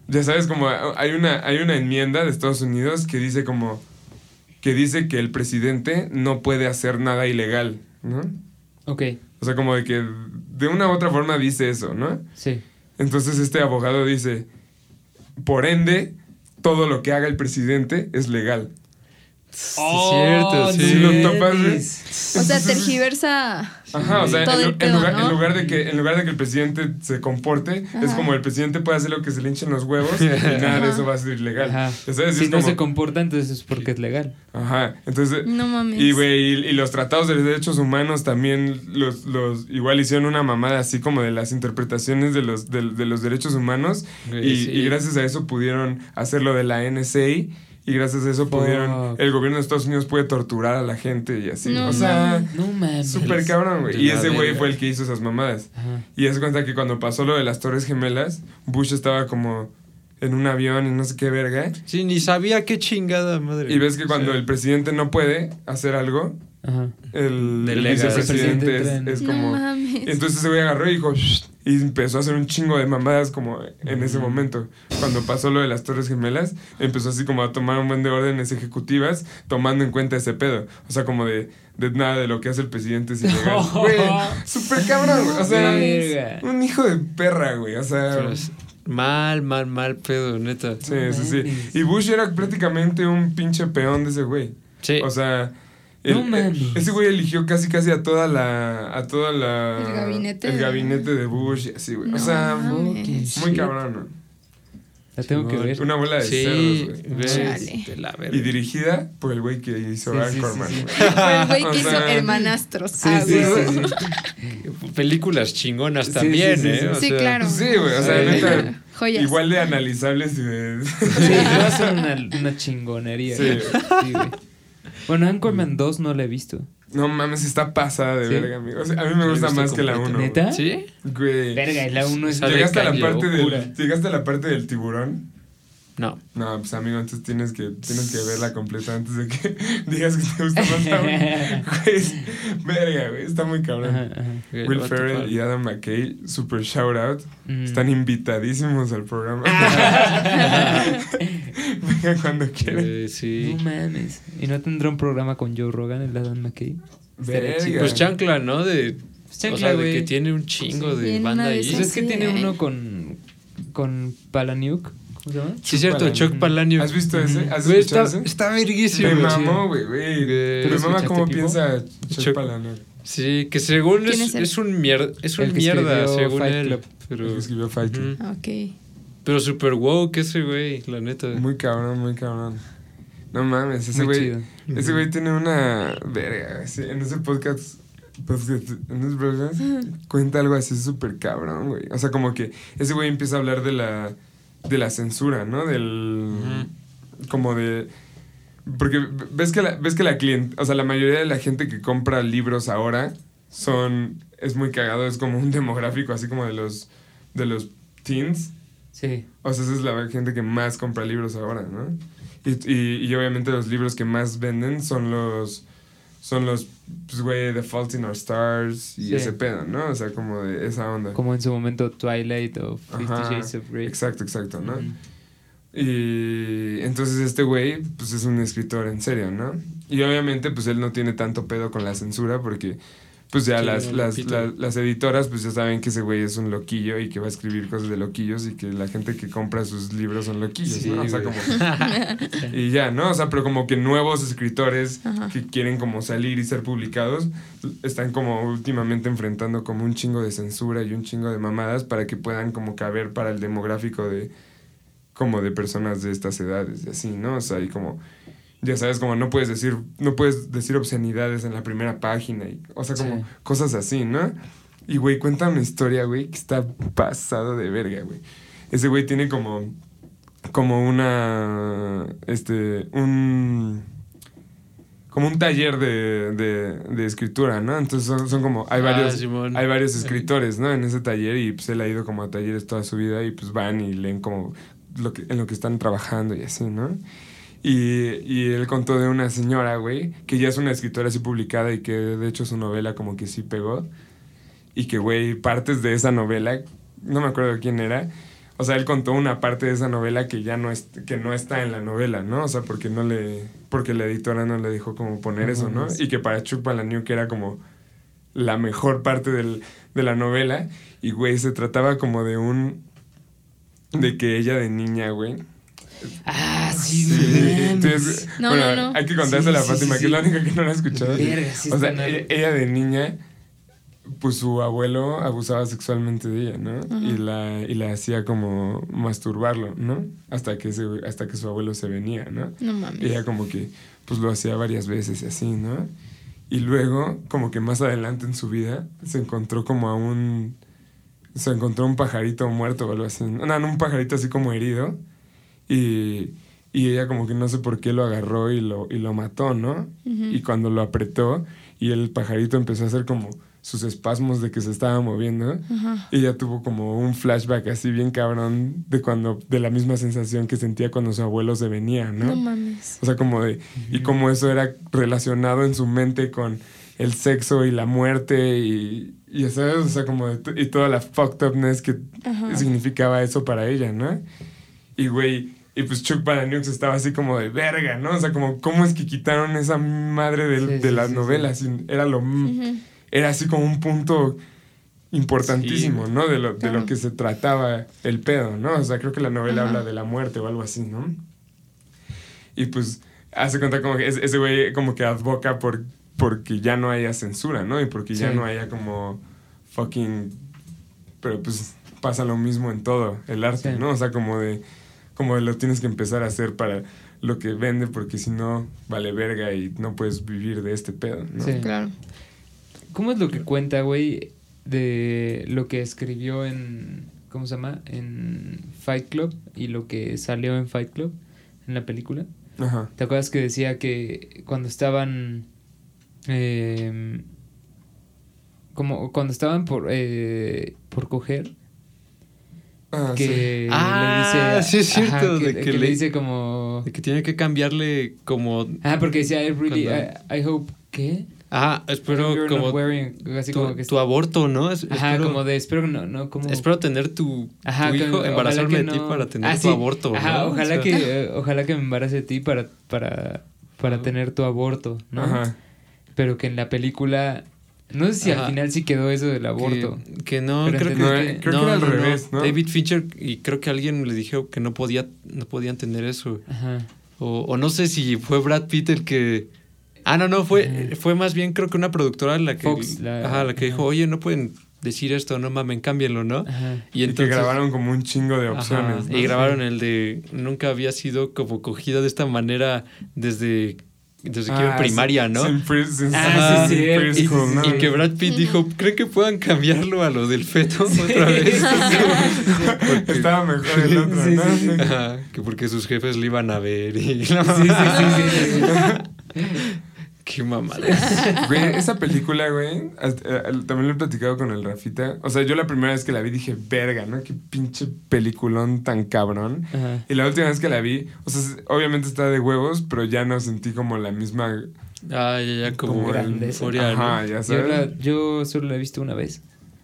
ya sabes, como hay una, hay una enmienda de Estados Unidos que dice como, que dice que el presidente no puede hacer nada ilegal, ¿no? Ok, O sea, como de que de una u otra forma dice eso, ¿no? sí. Entonces este abogado dice, por ende, todo lo que haga el presidente es legal. Cierto, sí. Lo topas, güey. O sea, tergiversa. Ajá, o sea, en, el en pedo, lugar, ¿no? en lugar de que, en lugar de que el presidente se comporte, es como el presidente puede hacer lo que se le hinchen los huevos *laughs* y nada de eso va a ser ilegal. Ajá. Si es no como- se comporta, entonces es porque es legal. Ajá, entonces... No mames. Y, güey, y, y los tratados de derechos humanos también los, los igual hicieron una mamada así como de las interpretaciones de los, de, de los derechos humanos y, sí. y gracias a eso pudieron hacer lo de la NSA y gracias a eso pudieron, el gobierno de Estados Unidos puede torturar a la gente y así. No o sea. No mames. súper cabrón, güey. Y ese güey fue el que hizo esas mamadas. Ajá. Y hace cuenta que cuando pasó lo de las Torres Gemelas, Bush estaba como en un avión y no sé qué verga. Sí, ni sabía qué chingada madre. Y ves que cuando Sí. el presidente no puede hacer algo, Ajá. el, vicepresidente es, presidente es No como... mames. Entonces ese güey agarró y dijo... "Shh", y empezó a hacer un chingo de mamadas como en ese momento. Cuando pasó lo de las Torres Gemelas, empezó así como a tomar un buen de órdenes ejecutivas tomando en cuenta ese pedo. O sea, como de, de nada de lo que hace el presidente es ilegal. *laughs* Güey, súper cabrón, güey. O sea, Verga. un hijo de perra, güey. O sea... Mal, mal, mal pedo, neta. Sí, sí, sí. Y Bush era prácticamente un pinche peón de ese güey. Sí. O sea, No el- mames. ese güey eligió casi casi a toda la a toda la El gabinete el de- gabinete de Bush y así, güey. o sea, mames. muy cabrón, ¿no? La tengo que ver. Una bola de sí, cerdos, güey. güey, Chale. de la verga. Y dirigida por el güey que hizo Sí, sí, Anchorman, sí, sí. *laughs* güey. Fue el güey O que hizo sea, hermanastros. sí, Ah, sí, güey. sí, *laughs* Películas chingonas Sí, también, sí, sí, ¿eh? sí. O Sí, sea, claro. Sí, güey, o sea, Sí. neta, Joyas. igual de analizables y de... Sí, le va a ser una, una chingonería. Sí. güey. Bueno, Anchorman 2 no la he visto. No mames, está pasada de Sí. verga, amigo. O sea, a mí me gusta más que la completa. 1. ¿Neta? ¿Sí? Güey. Verga, y la 1 es Sale ¿Llegaste a la parte locura. del llegaste a la parte del tiburón? No. No, pues amigo, entonces tienes que, tienes que verla completa antes de que *laughs* digas que te gusta más. *laughs* Güey, verga, güey, está muy cabrón. Ajá, ajá. Güey, Will. Ferrell y Adam McKay, super shout out. Mm. Están invitadísimos al programa. Vengan cuando quieran. Eh, sí. No mames. ¿Y no tendrá un programa con Joe Rogan, el Adam McKay? Verga. Pues chancla, ¿no? De, Chancla, o sea, de que tiene un chingo Sí, de banda ahí. Pues esas es que tiene ¿eh? uno con, con Palaniuk. ¿Cómo se llama? Sí, cierto. Chuck Palahniuk. ¿Has visto ese? ¿Has Güey, está, ese? está verguísimo. Me mamó, güey, güey. ¿Tú Me mama cómo Pipo? piensa Chuck Chuck- Palahniuk. Sí, que según ¿Quién es, es él? es un mierda, es un El que mierda, según Fight él. Club. El Pero, que escribió Fight Club. Ujú. Ok. Pero super woke ese güey, la neta. Muy cabrón, muy cabrón. No mames, ese güey. Ese güey tiene una. Verga, sí, en ese podcast. podcast- en ese podcast cuenta algo así súper cabrón, güey. O sea, como que ese güey empieza a hablar de la. De la censura, ¿no? Del. Como de. Porque ves que la, ves que la cliente, o sea, la mayoría de la gente que compra libros ahora son es muy cagado, es como un *laughs* demográfico así como de los de los teens. Sí. O sea, esa es la gente que más compra libros ahora, ¿no? Y, y, y obviamente los libros que más venden son los son los pues güey, The Fault in Our Stars y Sí. ese pedo, ¿no? O sea, como de esa onda. Como en su momento Twilight o Fifty Shades of Grey. Exacto, exacto, ¿no? Y entonces este güey, pues es un escritor en serio, ¿no? Y obviamente, pues él no tiene tanto pedo con la censura porque, pues ya las, las, Lupito. la- las editoras, pues ya saben que ese güey es un loquillo y que va a escribir cosas de loquillos y que la gente que compra sus libros son loquillos, Sí, ¿no? O sea, como... *laughs* y ya, ¿no? O sea, pero como que nuevos escritores Ajá. que quieren como salir y ser publicados están como últimamente enfrentando como un chingo de censura y un chingo de mamadas para que puedan como caber para el demográfico de como de personas de estas edades y así, ¿no? O sea, y como ya sabes, como no puedes decir no puedes decir obscenidades en la primera página y o sea, como Sí. cosas así, ¿no? Y güey, cuenta una historia, güey, que está pasado de verga, güey. Ese güey tiene como como una este un como un taller de, de, de escritura, ¿no? Entonces son, son como hay Ah, varios hay varios escritores, ¿no? En ese taller y pues él ha ido como a talleres toda su vida y pues van y leen como lo que, en lo que están trabajando y así, ¿no? Y, y él contó de una señora, güey, que ya es una escritora así publicada y que de hecho su novela como que sí pegó. Y que, güey, partes de esa novela, no me acuerdo quién era, o sea, él contó una parte de esa novela que ya no, es, que no está en la novela, ¿no? O sea, porque no le, porque la editora no le dijo como poner eso, ¿no? Y que para Chuck Palahniuk era como la mejor parte del- de la novela. Y, güey, se trataba como de un... De que ella de niña, güey. Ah, sí, Sí. Entonces, No, bueno, no, no. hay que contársela a Sí, sí, Fátima, sí, que es la única que no la ha escuchado. Verga, sí o sea, está ella, de niña, pues su abuelo abusaba sexualmente de ella, ¿no? Y la, y la hacía como masturbarlo, ¿no? Hasta que, se, hasta que su abuelo se venía, ¿no? No mames. Ella como que, pues lo hacía varias veces y así, ¿no? Y luego, como que más adelante en su vida, se encontró como a un... Se encontró un pajarito muerto o algo así. No, no, un pajarito así como herido. Y, y ella como que no sé por qué lo agarró y lo, y lo mató, ¿no? Y cuando lo apretó y el pajarito empezó a hacer como sus espasmos de que se estaba moviendo, ella tuvo como un flashback así bien cabrón de cuando, de la misma sensación que sentía cuando su abuelo se venía, ¿no? No mames. O sea, como de. Y como eso era relacionado en su mente con el sexo y la muerte y. Y, ¿sabes? O sea, como de y toda la fucked upness que significaba eso para ella, ¿no? Y, güey. Y pues Chuck Palahniuk estaba así como de verga, ¿no? O sea, como, ¿cómo es que quitaron esa madre del- Sí, de sí, las sí, novelas? Era lo. Era así como un punto importantísimo, Sí. ¿no? De lo, de lo que se trataba el pedo, ¿no? O sea, creo que la novela habla de la muerte o algo así, ¿no? Y pues hace cuenta como que ese güey como que advoca por porque ya no haya censura, ¿no? Y porque ya no haya como fucking pero pues pasa lo mismo en todo el arte, Sí. ¿no? O sea, como de como lo tienes que empezar a hacer para lo que vende porque si no vale verga y no puedes vivir de este pedo, ¿no? Sí. Claro. ¿Cómo es lo que cuenta, güey, de lo que escribió en. ¿Cómo se llama? En Fight Club y lo que salió en Fight Club, en la película? Ajá. ¿Te acuerdas que decía que cuando estaban. eh, como cuando estaban por, eh, por coger, Ah, que sí. le Ah, dice. sí es cierto, que, de que que le le- dice como. De que tiene que cambiarle como. Ah, porque decía, I really. I, I hope. ¿Qué? Ah, espero You're como. wearing- así tu, como que. tu aborto, ¿no? Es- Ajá, espero, como de. Espero no. no como, espero tener tu, Ajá, tu hijo, embarazarme de ti no- para tener Ah, tu sí. aborto. Ajá, ¿no? ojalá O sea, que ojalá que me embarace de ti para para para tener tu aborto, ¿no? Ajá. Pero que en la película no sé si al final sí quedó eso del aborto. Que, que no, Pero creo que, No, que- creo que era al revés, ¿no? David Fincher, y creo que alguien le dijo que no podía, no podían tener eso. Ajá. O, o no sé si fue Brad Pitt el que. Ah, no, no, fue, Ajá. fue más bien creo que una productora la que, Fox, la- ajá, la que ajá. dijo, oye, no pueden decir esto, no mamen, cámbienlo, ¿no? Ajá. Y, que grabaron como un chingo de Ajá, opciones. ¿no? Y grabaron el de nunca había sido como cogida de esta manera desde, desde que iba en Ah, primaria, ¿no? sin Ah, sin sí, sí, y- ¿no? Y que Brad Pitt dijo, ¿creen que puedan cambiarlo a lo del feto otra vez? *laughs* Porque- *laughs* Estaba mejor el otro, Sí, ¿no? sí, sí. Ajá, que porque sus jefes le iban a ver y... Sí, sí, sí, sí, sí. *laughs* Qué mamada. *laughs* Güey, esa película, güey, hasta- eh, también lo he platicado con el Rafita. O sea, yo la primera vez que la vi dije, verga, ¿no? Qué pinche peliculón tan cabrón. Ajá. Y la última vez que la vi, o sea, obviamente está de huevos, pero ya no sentí como la misma... Ah, ya, ya, como, Como el grandeza. euforia, ¿no? Ajá, ya Yo, sabes. la- yo solo la he visto una vez.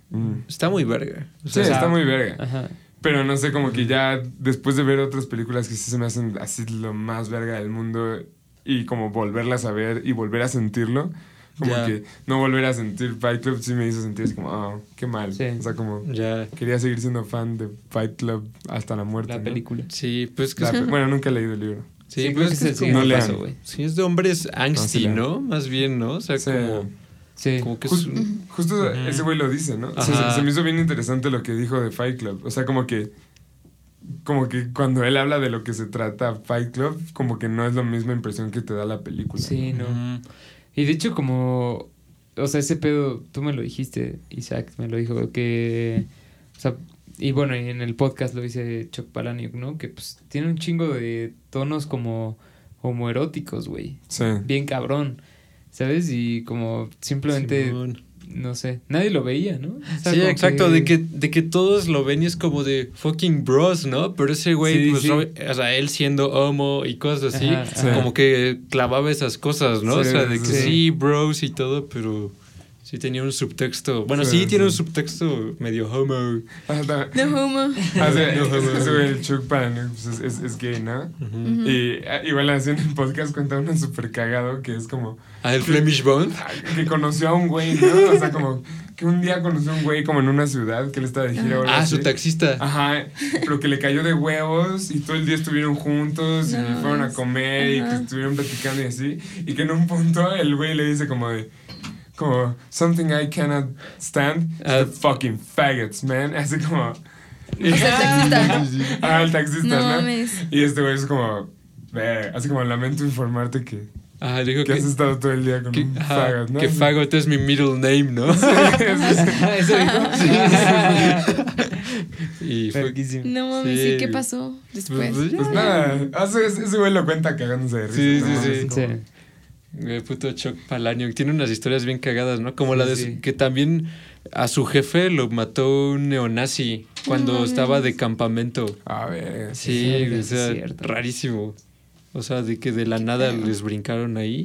Mm. Está muy verga. O Sí, está muy verga. Ajá. Pero no sé, como que ya después de ver otras películas que sí se me hacen así lo más verga del mundo y como volverlas a ver y volver a sentirlo, como Ya. que no volver a sentir Fight Club sí me hizo sentir así como, ah, qué mal. Sí. O sea, como ya. quería seguir siendo fan de Fight Club hasta la muerte. La ¿no? película. Sí, pues que La es- bueno, nunca he leído el libro. Sí, Sí, pues que es, es el como- No lean. paso, güey. Sí, es de hombres angsty, lean. ¿no? Más bien, ¿no? O sea, Sí. como, Sí. como que es Jus- un- Justo Ujú. ese güey lo dice, ¿no? O sea, se, se me hizo bien interesante lo que dijo de Fight Club. O sea, como que. Como que cuando él habla de lo que se trata Fight Club, como que no es la misma impresión que te da la película. Sí, no. Y de hecho, como. O sea, ese pedo, tú me lo dijiste, Isaac me lo dijo, que. O sea, y bueno, y en el podcast lo dice Chuck Palahniuk, ¿no? Que pues tiene un chingo de tonos como homoeróticos, güey. Sí. Bien cabrón, ¿sabes? Y como simplemente, Simón. No sé, nadie lo veía, ¿no? O sea, Sí, exacto, de que, de que todos lo ven y es como de fucking bros, ¿no? Pero ese güey, Sí, pues, sí. o sea, él siendo homo y cosas así, Ajá, Sí. como que clavaba esas cosas, ¿no? o sea, de que sí. bros y todo, pero sí tenía un subtexto. Bueno, sí, Sí, tiene sí. un subtexto medio homo. No homo. ah, ese- ese güey, el Chuck Palahniuk, pues, es, es, es gay, ¿no? Ujú. Y ah, igual en el podcast cuenta uno súper cagado que es como Ah, el Flemish Bond. ah, que conoció a un güey, ¿no? O sea, como que un día conoció a un güey como en una ciudad que él estaba de gira. Ah, así. su taxista. Ajá, pero que le cayó de huevos y todo el día estuvieron juntos y No, fueron a es- comer y ajá. que estuvieron platicando y así. Y que en un punto el güey le dice como de, como, something I cannot stand Ah. the fucking faggots, man. *laughs* Así como... O sea, el taxista. *laughs* Ah, el taxista, No ¿no? Y este güey es como, así como lamento informarte que, Ah, dijo que que, has estado todo el día con que, un ajá, faggot, ¿no? que Así. fagot es mi middle name, ¿no? *laughs* Eso dijo. y fue. No mames, Sí. ¿y qué pasó después? Pues, Pues nada, ah, ese, ese güey lo cuenta cagándose de risa. Sí, ¿no? sí, sí. como- Sí. El puto Chuck Palahniuk tiene unas historias bien cagadas, ¿no? Como la de Sí. que también a su jefe lo mató un neonazi cuando No estaba de campamento. A ver. Sí, o sea, sí cierto. rarísimo. O sea, de que de la nada les brincaron ahí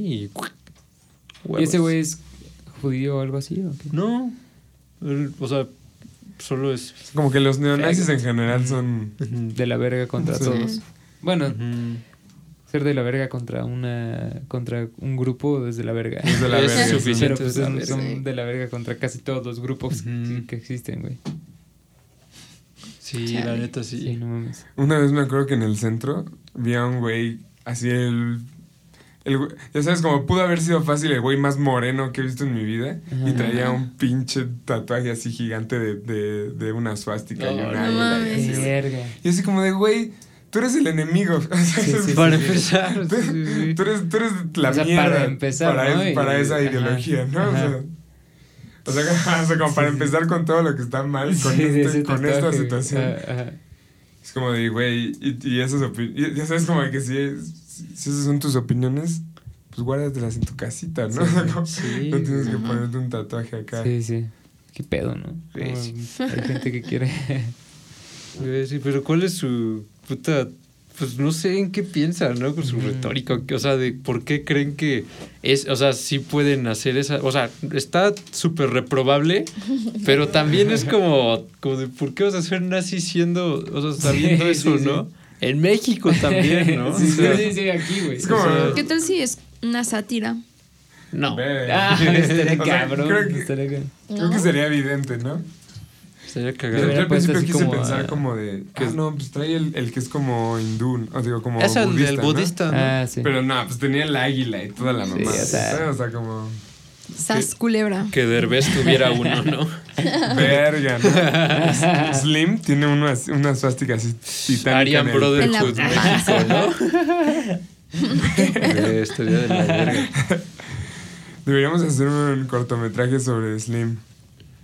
y... ¿Y ese güey es judío o algo así? ¿o qué? No. Él, o sea, solo es... Como que los neonazis en general son... De la verga contra Sí. todos. Bueno. Ser de la verga contra una contra un grupo desde la verga. Desde la *laughs* Es verga, sí. suficiente. Pero pues son, verga. son Sí. de la verga contra casi todos los grupos que, que existen, güey. Sí, la neta sí. Sí, no mames. Una vez me acuerdo que en el centro vi a un güey así el... el ya sabes, como pudo haber sido fácil el güey más moreno que he visto en mi vida. Y Ajá. traía un pinche tatuaje así gigante de, de, de una suástica y No, una no águila y así. Verga. Y así como de, güey, tú eres el enemigo. *laughs* Sí, *laughs* sí, Para sí. empezar. Tú, sí, sí, sí. tú eres, tú eres la O sea, mierda para empezar, para, ¿no? es- para Y- esa ajá. ideología, ¿no? Ajá. O sea, o sea, *laughs* o sea, como para Sí, sí. empezar con todo lo que está mal con, Sí, este- con esta situación. ajá, ajá. Es como de, güey, y, y esas opiniones, ya sabes como que si, si esas son tus opiniones, pues guárdatelas en tu casita, ¿no? O sea, como, Sí, no tienes que Ajá. ponerte un tatuaje acá. Sí, sí. Qué pedo, ¿no? Sí, Hay gente que quiere. Pero ¿cuál es su puta... Pues no sé en qué piensan, ¿no? Con su Ujú. retórica. O sea, de por qué creen que es... O sea, sí pueden hacer esa... O sea, está súper reprobable, *laughs* pero también es como... Como de, ¿por qué vas a ser nazi siendo... O sea, sabiendo Sí, eso, sí, no? En México también, ¿no? *laughs* sí, O sea, sí, sí, aquí, güey. Es como- O sea, ¿Qué tal si es una sátira? No. Ah, *laughs* estaría cabrón. creo que- estaría cabrón. Creo que sería evidente, ¿no? Yo, cagado. yo al principio quise como, pensar como de, que ah, es- no, pues trae el, el que es como hindú, o digo, como Es el budista, del budista, ¿no? Ah, sí. Pero no, pues tenía el águila y toda la Sí, mamá. o sea- o sea, como... Sas culebra. Que Derbez tuviera uno, ¿no? *laughs* Verga, ¿no? *laughs* Slim tiene una, una suástica así titánica. Arian Brotherhood México, ¿no? *laughs* De la verga. Deberíamos hacer un cortometraje sobre Slim.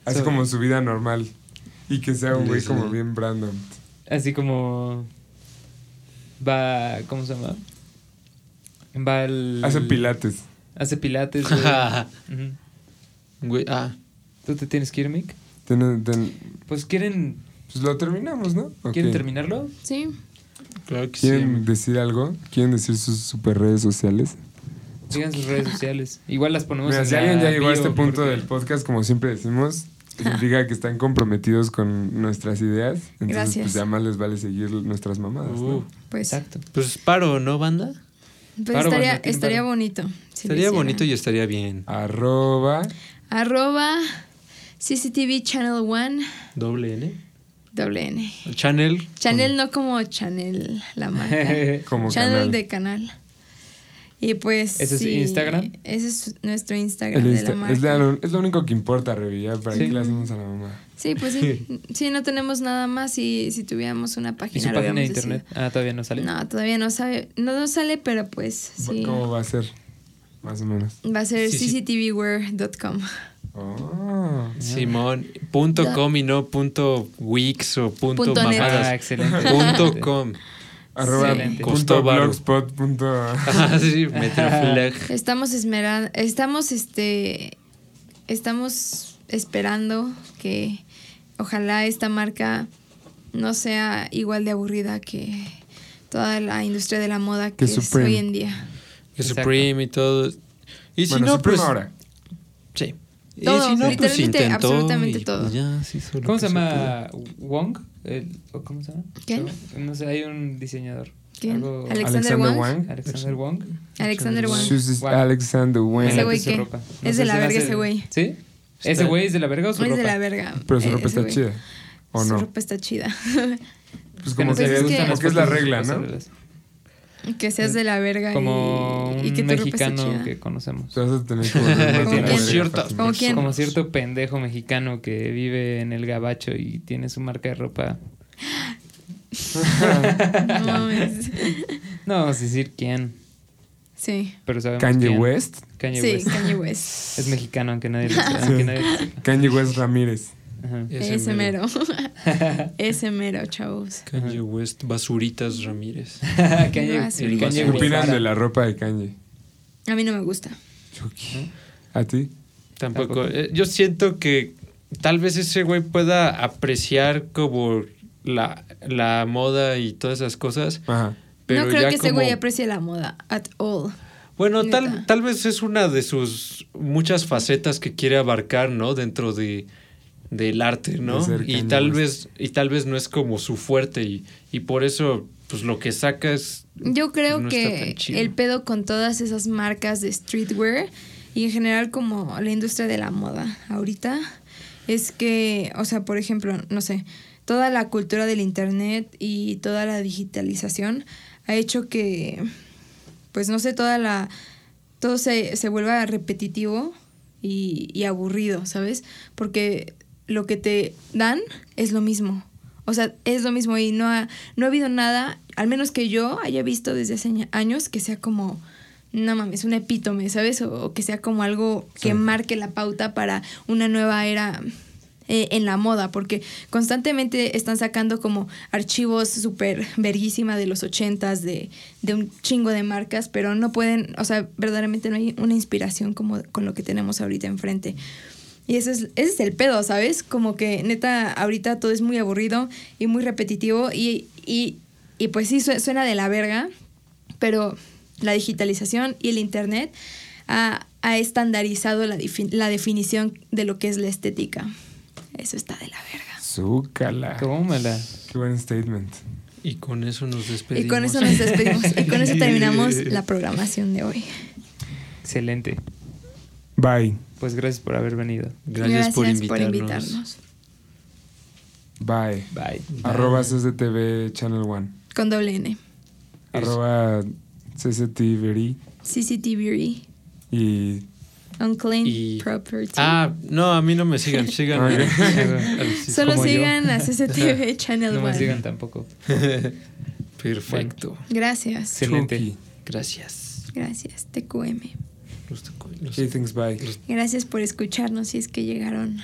Así Sobre- como su vida normal. Y que sea un güey como bien Brandon. Así como. Va. ¿Cómo se llama? Va al. Hace pilates. Hace pilates. güey. *laughs* Ah, ¿Tú te tienes que ir, Mick? Ten- Pues quieren. pues lo terminamos, ¿no? ¿Quieren terminarlo? Sí. claro que sí. ¿Quieren decir algo? ¿Quieren decir sus super redes sociales? Sigan sus redes sociales. Igual las ponemos Mira, en si la alguien ya llegó a este punto porque- del podcast, como siempre decimos, significa que están comprometidos con nuestras ideas. Entonces, Gracias. pues ya más les vale seguir nuestras mamadas, ¿no? Uh, Pues, Exacto. pues paro, ¿no, banda? pues Paro, estaría, estaría paro. bonito. si estaría bonito y estaría bien. Arroba. Arroba CCTV Channel 1 Doble N. doble N. Channel. Channel no como Channel la marca. *laughs* Como channel canal. de canal. Y pues. ¿Ese es sí, Instagram? Ese es nuestro Instagram El de Insta- la marca. es, la- es lo único que importa, Revi, ya, ¿Para Sí. qué le hacemos a la mamá? Sí, pues sí. *laughs* Sí, no tenemos nada más. Y si tuviéramos una ¿Y página. su lo página de internet? decidido. Ah, todavía no sale. No, todavía no sabe. No nos sale, pero pues sí. ¿Cómo va a ser? Más o menos. Va a ser cctvwear.com. Oh. Simón. Punto com y no punto wix o punto, Punto mamadas. Ah, excelente. Punto com. *laughs* Arroba punto blogspot punto- Ah, sí, *laughs* Metroflag. Estamos esmerando, estamos este, estamos esperando que ojalá esta marca no sea igual de aburrida que toda la industria de la moda que, Que es hoy en día. Que Exacto. Supreme y todo. Y si bueno, no, Supreme pues. ahora. Sí. Y Todo, si no, pues literalmente, intentó absolutamente y, todo. pues, ya, sí, ¿Cómo se llama? ¿Wong? El- ¿o ¿Cómo se llama? ¿Quién? No sé, hay un diseñador. ¿Quién? Algo- Alexander Wang. Alexander Wong. Alexander Wang. Wang. Alexander Wang. Ese güey su qué? ropa. Es sé de la verga ese güey. ¿Sí? ¿Ese güey es de la verga o su No es ropa? de la verga. Pero su eh, ropa está chida. ¿O Su no? ropa está chida. Pues como no que, Pues me es que- las porque es la regla, ¿no? Que seas de la verga y- Como y, que un mexicano que conocemos. Te vas a tener que volver más *laughs* Como cierto pendejo mexicano que vive en el gabacho y tiene su marca de ropa. *laughs* No *laughs* mames. No vamos a decir quién, Sí. pero sabemos Kanye quién. West. Kanye sí, West. Kanye West. Es mexicano, aunque nadie lo nadie sepa. Kanye West Ramírez. Ajá. Ese mero. *laughs* Ese mero, chavos. Kanye West, Basuritas Ramírez. *laughs* Kanye, ¿Qué opinan Guevara. de la ropa de Kanye? A mí no me gusta. ¿A ti? Tampoco. Tampoco. eh, yo siento que tal vez ese güey pueda apreciar como la, la moda y todas esas cosas. Ajá. Pero no creo ya que ese como- güey aprecie la moda at all. Bueno, Neta. tal, tal vez es una de sus muchas facetas que quiere abarcar, ¿no? Dentro de del arte, ¿no? De Y tal vez y tal vez no es como su fuerte y, y por eso pues lo que saca es Yo creo no que el pedo con todas esas marcas de streetwear y en general como la industria de la moda ahorita es que, o sea, por ejemplo, no sé, toda la cultura del internet y toda la digitalización ha hecho que, pues no sé, toda la, todo se, se vuelva repetitivo y, y aburrido, ¿sabes? Porque lo que te dan es lo mismo. O sea, es lo mismo y no ha, no ha habido nada, al menos que yo haya visto desde hace año- años, que sea como, no mames, un epítome, ¿sabes? O, o que sea como algo que Sí. marque la pauta para una nueva era eh, en la moda, porque constantemente están sacando como archivos súper verguísima de los ochentas, de, de un chingo de marcas, pero no pueden, o sea, verdaderamente no hay una inspiración como con lo que tenemos ahorita enfrente. Y ese es, ese es el pedo, ¿sabes? Como que neta, ahorita todo es muy aburrido y muy repetitivo y, y, y pues sí, sue- suena de la verga, pero la digitalización y el internet ha, ha estandarizado la, la definición de lo que es la estética. Eso está de la verga. Zúcala. Tómala. Qué buen statement. y con eso nos despedimos. Y con eso nos despedimos. Y con eso *laughs* terminamos la programación de hoy. Excelente. Bye. Pues gracias por haber venido. Gracias, por, invitarnos. invitarnos. Bye. Bye. Arroba CCTV Channel One. Con doble N. Arroba CCTV CCTV. y Unclaimed Y- Property. Ah, no, a mí no me sigan, *laughs* sigan. Al- *laughs* *laughs* Solo como yo. sigan a CCTV Channel No me 1. sigan tampoco. Perfecto. Gracias. Excelente. Gracias. Gracias, TQM. Los los- bye. Gracias por escucharnos si es que llegaron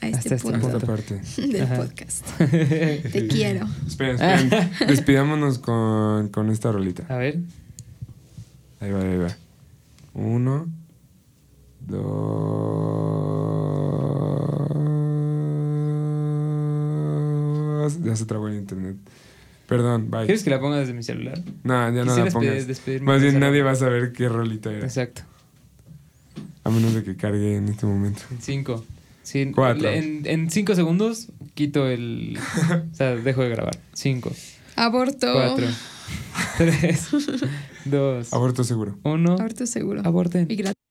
a este Hasta punto Esta *laughs* parte. del Ajá. podcast. *laughs* Te quiero. Esperen, esperen. *laughs* Despidámonos con, con esta rolita. A ver. Ahí va, ahí va. Uno, dos. Ya se trabó el internet. Perdón, bye. ¿Quieres que la ponga desde mi celular? No, ya no la pongas. Más bien nadie va a saber qué rolita era. Exacto. A menos de que cargue en este momento. En cinco. Sí, Cuatro. En, en cinco segundos quito el... o sea, dejo de grabar. Cinco. Aborto. Cuatro. *laughs* Tres. Dos. Aborto seguro. Uno. Aborto seguro. Aborten. Y gratis.